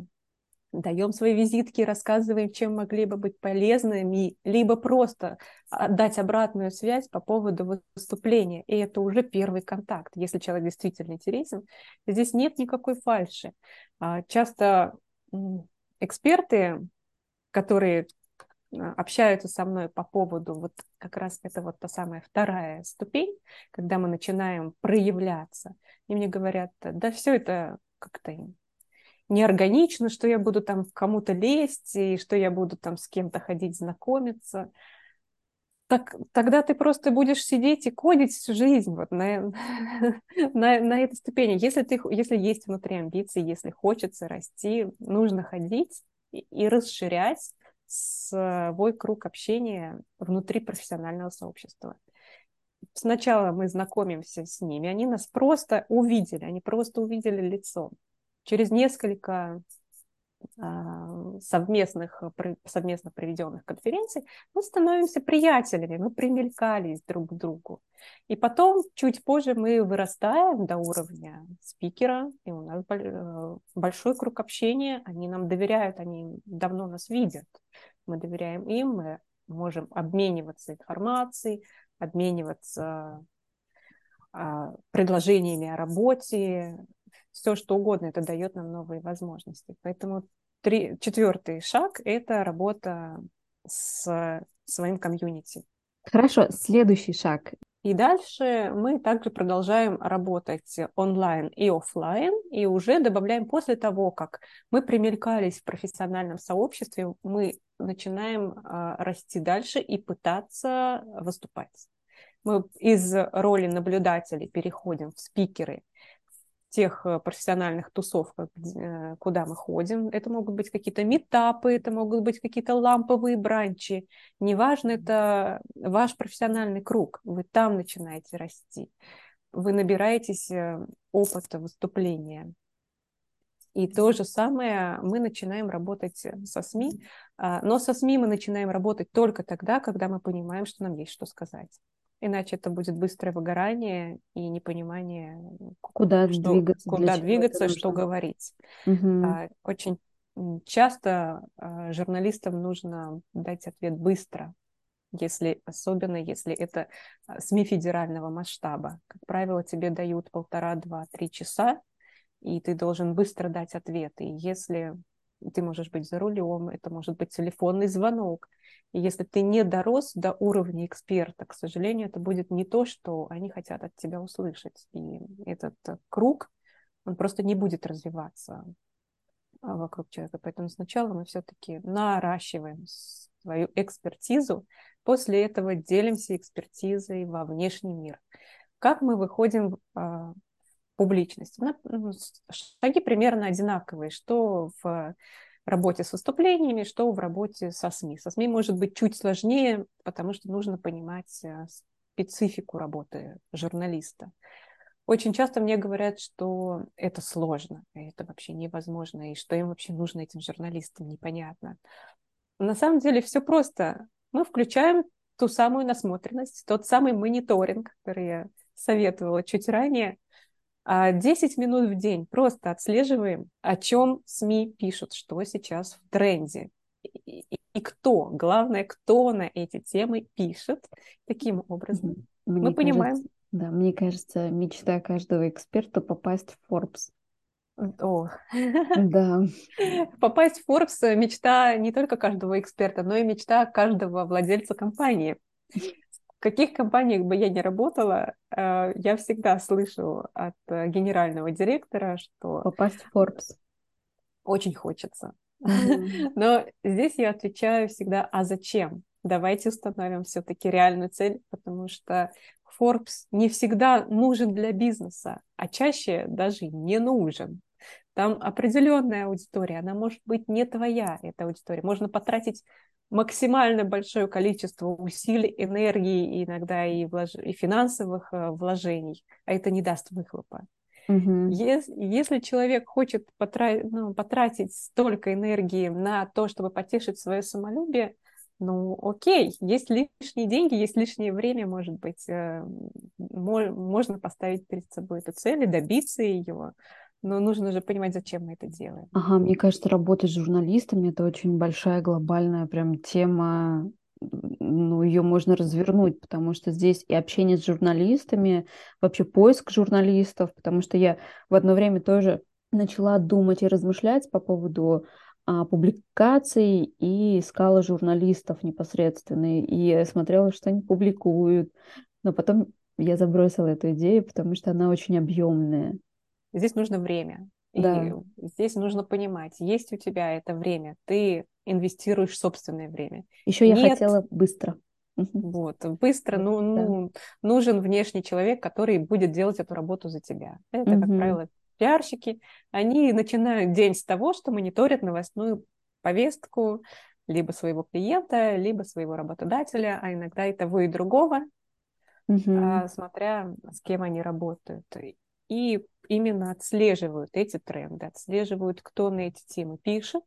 даем свои визитки, рассказываем, чем могли бы быть полезными, либо просто дать обратную связь по поводу выступления. И это уже первый контакт, если человек действительно интересен. Здесь нет никакой фальши. А, часто эксперты, которые а, общаются со мной по поводу вот как раз это вот та самая вторая ступень, когда мы начинаем проявляться, и мне говорят, да все это как-то неорганично, что я буду там кому-то лезть, и что я буду там с кем-то ходить знакомиться. Так, тогда ты просто будешь сидеть и кодить всю жизнь вот на, <laughs> на, на этой ступени. Если, ты, если есть внутри амбиции, если хочется расти, нужно ходить и, и расширять свой круг общения внутри профессионального сообщества. Сначала мы знакомимся с ними, они нас просто увидели, они просто увидели лицо через несколько а, совместных, совместно проведенных конференций мы становимся приятелями, мы примелькались друг к другу. И потом, чуть позже, мы вырастаем до уровня спикера, и у нас э, большой круг общения, они нам доверяют, они давно нас видят. Мы доверяем им, мы можем обмениваться информацией, обмениваться а, предложениями о работе, все что угодно, это дает нам новые возможности. Поэтому три, четвертый шаг – это работа с своим комьюнити. Хорошо, следующий шаг. И дальше мы также продолжаем работать онлайн и офлайн, и уже добавляем после того, как мы примелькались в профессиональном сообществе, мы начинаем э, расти дальше и пытаться выступать. Мы из роли наблюдателей переходим в спикеры, тех э, профессиональных тусовках, э, куда мы ходим. Это могут быть какие-то метапы, это могут быть какие-то ламповые бранчи. Неважно, это ваш профессиональный круг. Вы там начинаете расти. Вы набираетесь э, опыта выступления. И то же самое мы начинаем работать со СМИ, а, но со СМИ мы начинаем работать только тогда, когда мы понимаем, что нам есть что сказать. Иначе это будет быстрое выгорание и непонимание, куда что, двигаться, куда двигаться, что говорить. Угу. Очень часто а, журналистам нужно дать ответ быстро, если, особенно если это а, СМИ федерального масштаба. Как правило, тебе дают полтора, два, три часа, и ты должен быстро дать ответ. И если ты можешь быть за рулем, это может быть телефонный звонок, и если ты не дорос до уровня эксперта, к сожалению, это будет не то, что они хотят от тебя услышать. И этот э, круг, он просто не будет развиваться а, вокруг человека. Поэтому сначала мы все-таки наращиваем свою экспертизу, после этого делимся экспертизой во внешний мир. Как мы выходим публичность? Ну, шаги примерно одинаковые, что в работе с выступлениями, что в работе со СМИ. Со СМИ может быть чуть сложнее, потому что нужно понимать э, специфику работы журналиста. Очень часто мне говорят, что это сложно, это вообще невозможно, и что им вообще нужно этим журналистам, непонятно. На самом деле все просто. Мы включаем ту самую насмотренность, тот самый мониторинг, который я советовала чуть ранее, 10 а минут в день просто отслеживаем, о чем СМИ пишут, что сейчас в тренде. И, и, и кто, главное, кто на эти темы пишет. Таким образом мне мы кажется, понимаем. Да, мне кажется, мечта каждого эксперта попасть в Forbes. О. Да. <laughs> Попасть в Forbes мечта не только каждого эксперта, но и мечта каждого владельца компании каких компаниях бы я ни работала, э, я всегда слышу от э, генерального директора, что... Попасть в Forbes. Очень хочется. <laughs> Но здесь я отвечаю всегда, а зачем? Давайте установим все-таки реальную цель, потому что Forbes не всегда нужен для бизнеса, а чаще даже не нужен. Там определенная аудитория, она может быть не твоя, эта аудитория. Можно потратить максимально большое количество усилий, энергии, иногда и, влож... и финансовых э, вложений, а это не даст выхлопа. Угу. Если, если человек хочет потра... ну, потратить столько энергии на то, чтобы потешить свое самолюбие, ну, окей, есть лишние деньги, есть лишнее время, может быть, э, можно поставить перед собой эту цель и добиться ее. Но нужно же понимать, зачем мы это делаем. Ага, мне кажется, работа с журналистами это очень большая глобальная прям тема. Ну, ее можно развернуть, потому что здесь и общение с журналистами, вообще поиск журналистов, потому что я в одно время тоже начала думать и размышлять по поводу а, публикаций и искала журналистов непосредственно, и смотрела, что они публикуют. Но потом я забросила эту идею, потому что она очень объемная. Здесь нужно время. Да. И здесь нужно понимать, есть у тебя это время, ты инвестируешь собственное время. Еще я хотела быстро. Вот, быстро, ну, да. ну, нужен внешний человек, который будет делать эту работу за тебя. Это, угу. как правило, пиарщики. Они начинают день с того, что мониторят новостную повестку либо своего клиента, либо своего работодателя, а иногда и того, и другого, угу. смотря с кем они работают. И именно отслеживают эти тренды, отслеживают, кто на эти темы пишет,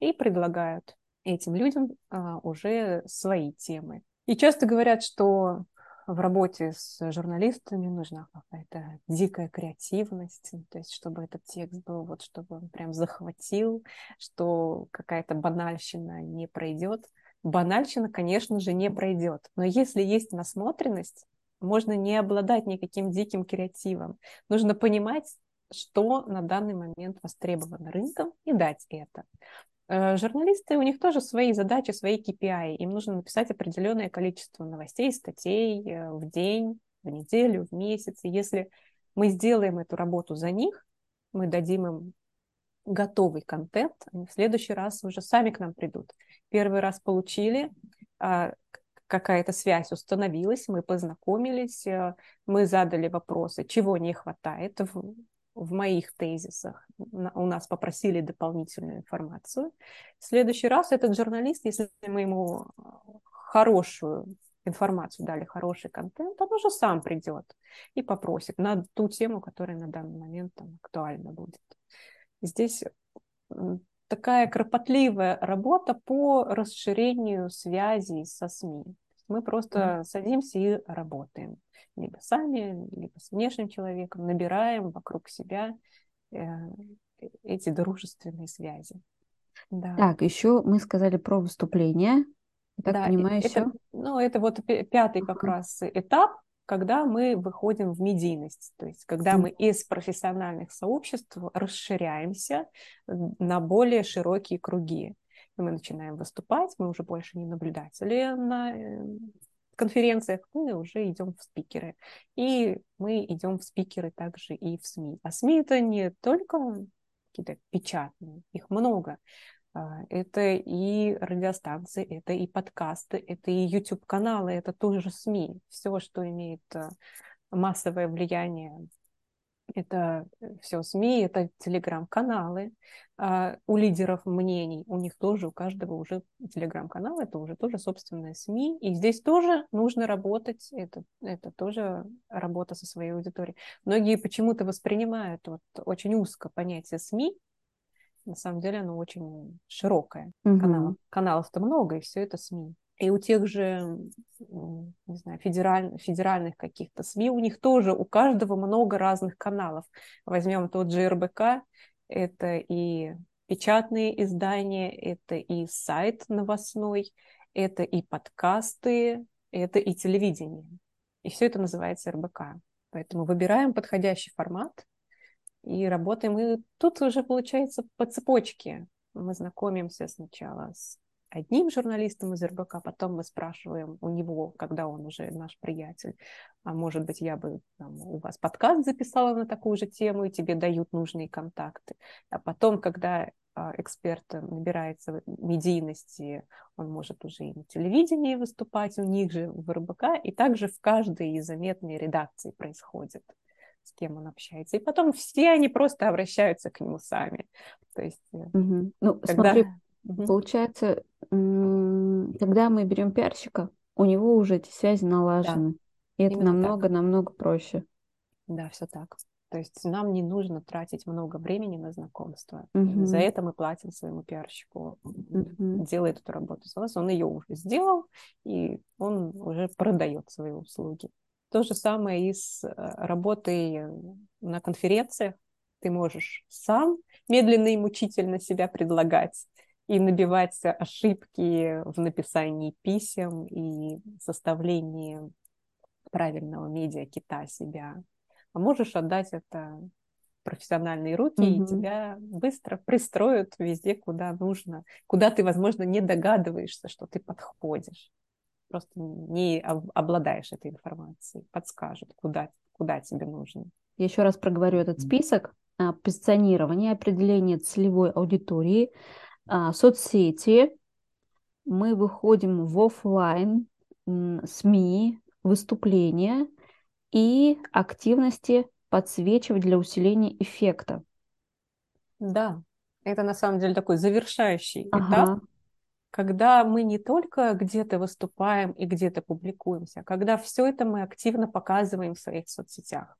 и предлагают этим людям а, уже свои темы. И часто говорят, что в работе с журналистами нужна какая-то дикая креативность, то есть чтобы этот текст был, вот чтобы он прям захватил, что какая-то банальщина не пройдет. Банальщина, конечно же, не пройдет, но если есть насмотренность, можно не обладать никаким диким креативом. Нужно понимать, что на данный момент востребовано рынком и дать это. Э, журналисты, у них тоже свои задачи, свои KPI. Им нужно написать определенное количество новостей, статей э, в день, в неделю, в месяц. И если мы сделаем эту работу за них, мы дадим им готовый контент, они в следующий раз уже сами к нам придут. Первый раз получили, а, какая-то связь установилась, мы познакомились, э, мы задали вопросы, чего не хватает в, в моих тезисах. У нас попросили дополнительную информацию. В следующий раз этот журналист, если мы ему э, хорошую информацию дали, хороший контент, он уже сам придет и попросит на ту тему, которая на данный момент там, актуальна будет. Здесь такая кропотливая работа по расширению связей со СМИ. Мы просто mm. садимся и работаем. Либо сами, либо с внешним человеком, набираем вокруг себя э, эти дружественные связи. Да. Так, еще мы сказали про выступление. Я так да, понимаю, это, еще... Ну, это вот пятый как uh-huh. раз этап, когда мы выходим в медийность, то есть когда мы из профессиональных сообществ расширяемся на более широкие круги. И мы начинаем выступать, мы уже больше не наблюдатели на э, конференциях, мы уже идем в спикеры. И мы идем в спикеры также и в СМИ. А СМИ это не только какие-то печатные, их много. А, это и радиостанции, это и подкасты, это и YouTube-каналы, это тоже СМИ. Все, что имеет а, массовое влияние, это все СМИ, это телеграм-каналы. А у лидеров мнений, у них тоже, у каждого уже телеграм-канал, это уже тоже собственные СМИ. И здесь тоже нужно работать, это, это тоже работа со своей аудиторией. Многие почему-то воспринимают вот очень узко понятие СМИ, на самом деле оно очень широкое. Угу. Каналов, каналов-то много, и все это СМИ. И у тех же, не знаю, федераль, федеральных каких-то СМИ, у них тоже, у каждого много разных каналов. Возьмем тот же РБК, это и печатные издания, это и сайт новостной, это и подкасты, это и телевидение. И все это называется РБК. Поэтому выбираем подходящий формат, и работаем. И тут уже получается по цепочке. Мы знакомимся сначала с одним журналистом из РБК, потом мы спрашиваем у него, когда он уже наш приятель, а может быть, я бы там, у вас подкаст записала на такую же тему, и тебе дают нужные контакты. А потом, когда а, эксперт набирается медийности, он может уже и на телевидении выступать, у них же в РБК, и также в каждой из заметной редакции происходит с кем он общается. И потом все они просто обращаются к нему сами. То есть, угу. ну, когда... смотри, угу. получается, когда мы берем пиарщика, у него уже эти связи налажены. Да. И это намного-намного проще. Да, все так. То есть нам не нужно тратить много времени на знакомство. Угу. За это мы платим своему пиарщику. Угу. Делает эту работу за вас. Он ее уже сделал, и он уже продает свои услуги. То же самое и с э, работой на конференциях. ты можешь сам медленно и мучительно себя предлагать и набивать ошибки в написании писем и составлении правильного медиа-кита себя. А можешь отдать это профессиональные руки, mm-hmm. и тебя быстро пристроят везде, куда нужно, куда ты, возможно, не догадываешься, что ты подходишь. Просто не обладаешь этой информацией, подскажут, куда, куда тебе нужно. Я еще раз проговорю этот список. А, позиционирование, определение целевой аудитории, а, соцсети. Мы выходим в офлайн, СМИ, выступления и активности подсвечивать для усиления эффекта. Да, это на самом деле такой завершающий ага. этап, когда мы не только где-то выступаем и где-то публикуемся, а когда все это мы активно показываем в своих соцсетях.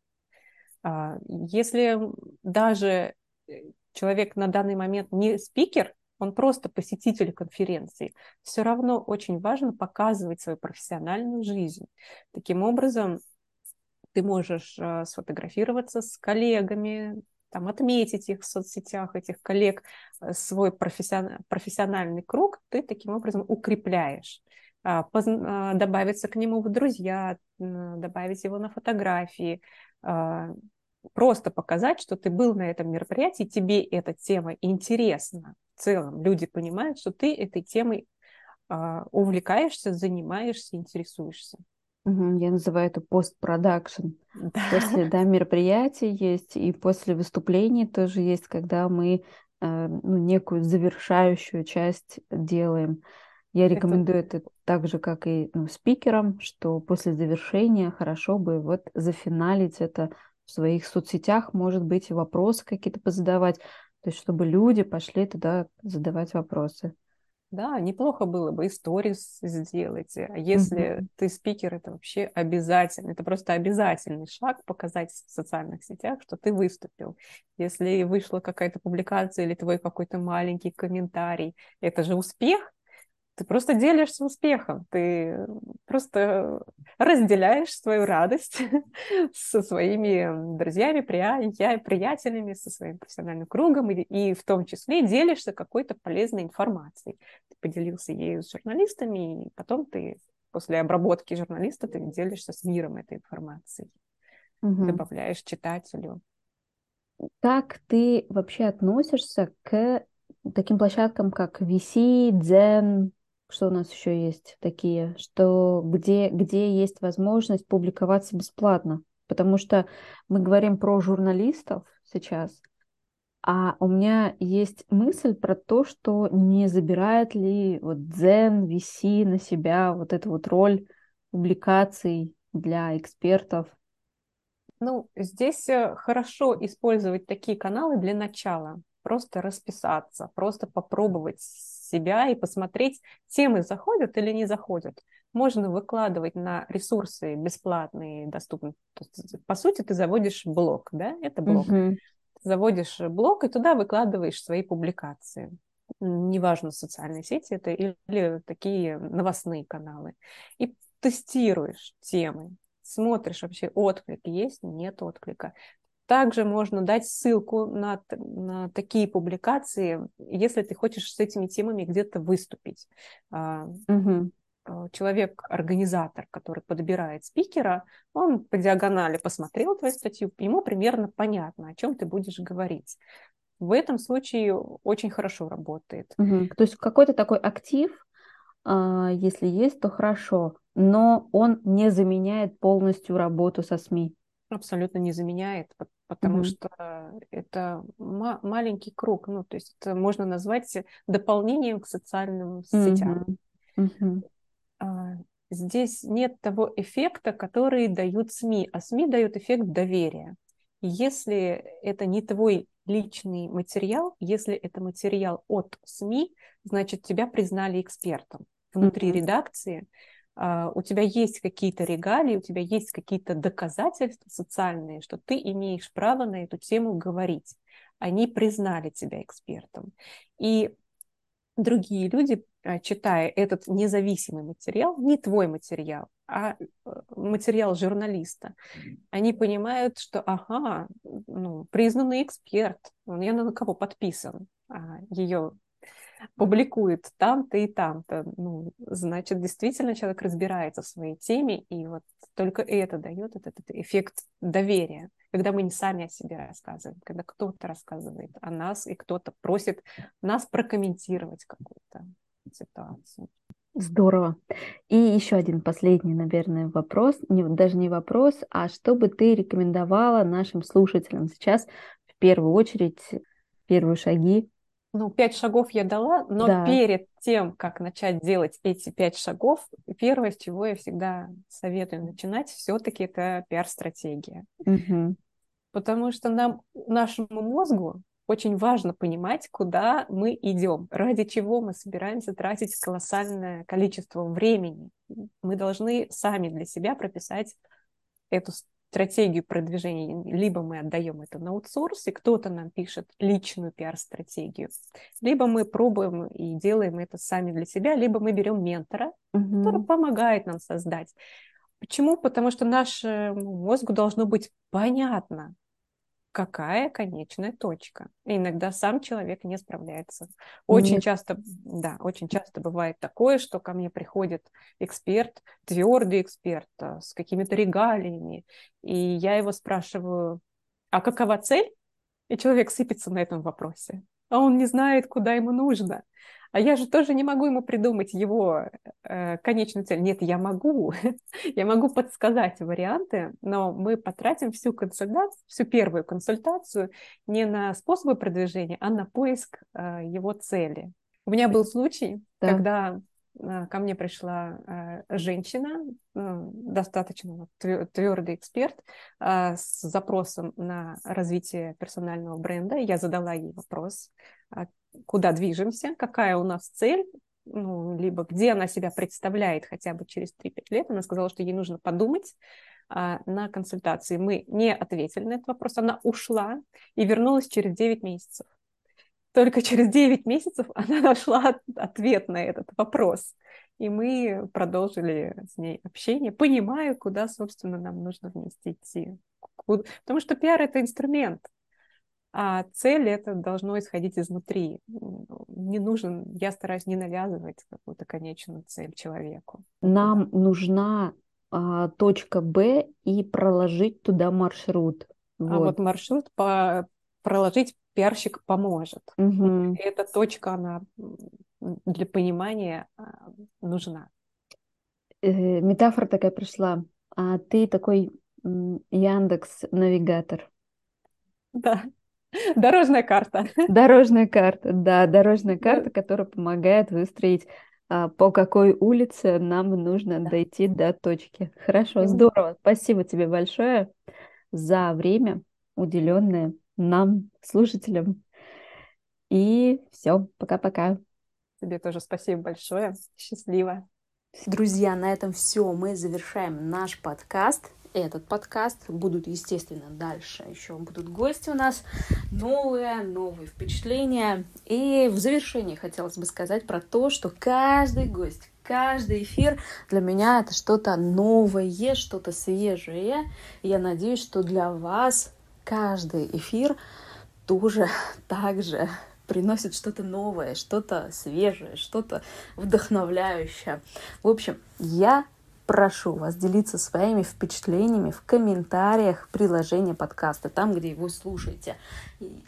А, если даже э, человек на данный момент не спикер, он просто посетитель конференции, все равно очень важно показывать свою профессиональную жизнь. Таким образом, ты можешь э, сфотографироваться с коллегами, там, отметить их в соцсетях, этих коллег, э, свой профессион... профессиональный круг, ты таким образом укрепляешь. А. А, добавиться к нему в друзья, добавить его на фотографии, а, просто показать, что ты был на этом мероприятии, тебе эта тема интересна. В целом люди понимают, что ты этой темой увлекаешься, занимаешься, интересуешься. Я называю это постпродакшн. Да. После да, мероприятия есть, и после выступлений тоже есть, когда мы э, ну, некую завершающую часть делаем. Я рекомендую это, это так же, как и ну, спикерам, что после завершения хорошо бы вот зафиналить это в своих соцсетях, может быть, и вопросы какие-то позадавать, то есть чтобы люди пошли туда задавать вопросы. Да, неплохо было бы и сторис сделать. А если mm-hmm. ты спикер, это вообще обязательно. Это просто обязательный шаг показать в социальных сетях, что ты выступил. Если вышла какая-то публикация или твой какой-то маленький комментарий, это же успех, ты просто делишься успехом, ты просто разделяешь свою радость <laughs> со своими друзьями, приятелями, со своим профессиональным кругом, и, и в том числе делишься какой-то полезной информацией. Ты поделился ею с журналистами, и потом ты после обработки журналиста ты делишься с миром этой информацией, угу. добавляешь читателю. Как ты вообще относишься к таким площадкам, как VC, Zen, что у нас еще есть такие, что где, где есть возможность публиковаться бесплатно. Потому что мы говорим про журналистов сейчас, а у меня есть мысль про то, что не забирает ли вот Дзен, VC на себя вот эту вот роль публикаций для экспертов. Ну, здесь э, хорошо использовать такие каналы для начала, просто расписаться, просто попробовать себя и посмотреть, темы заходят или не заходят. Можно выкладывать на ресурсы бесплатные, доступные. По сути, ты заводишь блог, да, это блог. Uh-huh. Заводишь блог и туда выкладываешь свои публикации. Неважно, социальные сети это или такие новостные каналы. И тестируешь темы, смотришь вообще отклик есть, нет отклика. Также можно дать ссылку на, на такие публикации, если ты хочешь с этими темами где-то выступить. Угу. Человек-организатор, который подбирает спикера, он по диагонали посмотрел твою статью, ему примерно понятно, о чем ты будешь говорить. В этом случае очень хорошо работает. Угу. То есть какой-то такой актив, а, если есть, то хорошо, но он не заменяет полностью работу со СМИ. Абсолютно не заменяет, потому mm-hmm. что это ма- маленький круг, ну, то есть это можно назвать дополнением к социальным сетям. Mm-hmm. Mm-hmm. Здесь нет того эффекта, который дают СМИ, а СМИ дают эффект доверия. Если это не твой личный материал, если это материал от СМИ, значит, тебя признали экспертом. Внутри mm-hmm. редакции у тебя есть какие-то регалии, у тебя есть какие-то доказательства социальные, что ты имеешь право на эту тему говорить. Они признали тебя экспертом. И другие люди, а, читая этот независимый материал, не твой материал, а материал журналиста, они понимают, что, ага, ну, признанный эксперт, я на кого подписан, а ее публикует там-то и там-то, ну, значит, действительно человек разбирается в своей теме, и вот только это дает этот, этот эффект доверия, когда мы не сами о себе рассказываем, когда кто-то рассказывает о нас, и кто-то просит нас прокомментировать какую-то ситуацию. Здорово. И еще один последний, наверное, вопрос, не, даже не вопрос, а что бы ты рекомендовала нашим слушателям сейчас в первую очередь, первые шаги ну, пять шагов я дала, но да. перед тем, как начать делать эти пять шагов, первое, с чего я всегда советую начинать, все-таки это пиар-стратегия. Угу. Потому что нам, нашему мозгу очень важно понимать, куда мы идем, ради чего мы собираемся тратить колоссальное количество времени. Мы должны сами для себя прописать эту стратегию продвижения, либо мы отдаем это на аутсорс, и кто-то нам пишет личную пиар-стратегию, либо мы пробуем и делаем это сами для себя, либо мы берем ментора, угу. который помогает нам создать. Почему? Потому что нашему мозгу должно быть понятно, какая конечная точка. И иногда сам человек не справляется. Очень Нет. часто, да, очень часто бывает такое, что ко мне приходит эксперт, твердый эксперт а, с какими-то регалиями, и я его спрашиваю, а какова цель? И человек сыпется на этом вопросе, а он не знает, куда ему нужно. А я же тоже не могу ему придумать его э, конечную цель. Нет, я могу. <laughs> я могу подсказать варианты, но мы потратим всю консультацию, всю первую консультацию не на способы продвижения, а на поиск э, его цели. У меня был случай, да. когда э, ко мне пришла э, женщина, э, достаточно твердый эксперт, э, с запросом на развитие персонального бренда. Я задала ей вопрос, а куда движемся, какая у нас цель, ну, либо где она себя представляет хотя бы через 3-5 лет. Она сказала, что ей нужно подумать а, на консультации. Мы не ответили на этот вопрос, она ушла и вернулась через 9 месяцев. Только через 9 месяцев она <laughs> нашла ответ на этот вопрос. И мы продолжили с ней общение, понимая, куда, собственно, нам нужно вместе идти. Потому что пиар — это инструмент а цель это должно исходить изнутри. Не нужен, я стараюсь не навязывать какую-то конечную цель человеку. Нам нужна а, точка Б и проложить туда маршрут. Вот. А вот маршрут по проложить пиарщик поможет. Угу. И эта точка, она для понимания а, нужна. Э, метафора такая пришла. А ты такой Яндекс навигатор. Да. <laughs> Дорожная карта. <laughs> Дорожная карта, да, дорожная карта, которая помогает выстроить, а, по какой улице нам нужно да. дойти до точки. Хорошо, здорово. Спасибо тебе большое за время, уделенное нам, слушателям. И все, пока-пока. Тебе тоже спасибо большое. Счастливо. Друзья, на этом все. Мы завершаем наш подкаст этот подкаст. Будут, естественно, дальше еще будут гости у нас новые, новые впечатления. И в завершении хотелось бы сказать про то, что каждый гость, каждый эфир для меня это что-то новое, что-то свежее. Я надеюсь, что для вас каждый эфир тоже <laughs> так же приносит что-то новое, что-то свежее, что-то вдохновляющее. В общем, я прошу вас делиться своими впечатлениями в комментариях приложения подкаста, там, где его слушаете.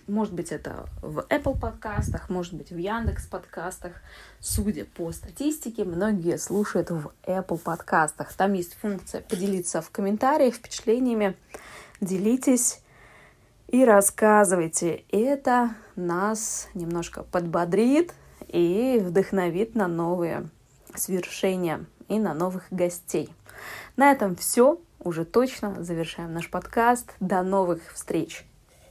Может быть, это в Apple подкастах, может быть, в Яндекс подкастах. Судя по статистике, многие слушают в Apple подкастах. Там есть функция поделиться в комментариях впечатлениями. Делитесь и рассказывайте. Это нас немножко подбодрит и вдохновит на новые свершения и на новых гостей. На этом все. Уже точно завершаем наш подкаст. До новых встреч!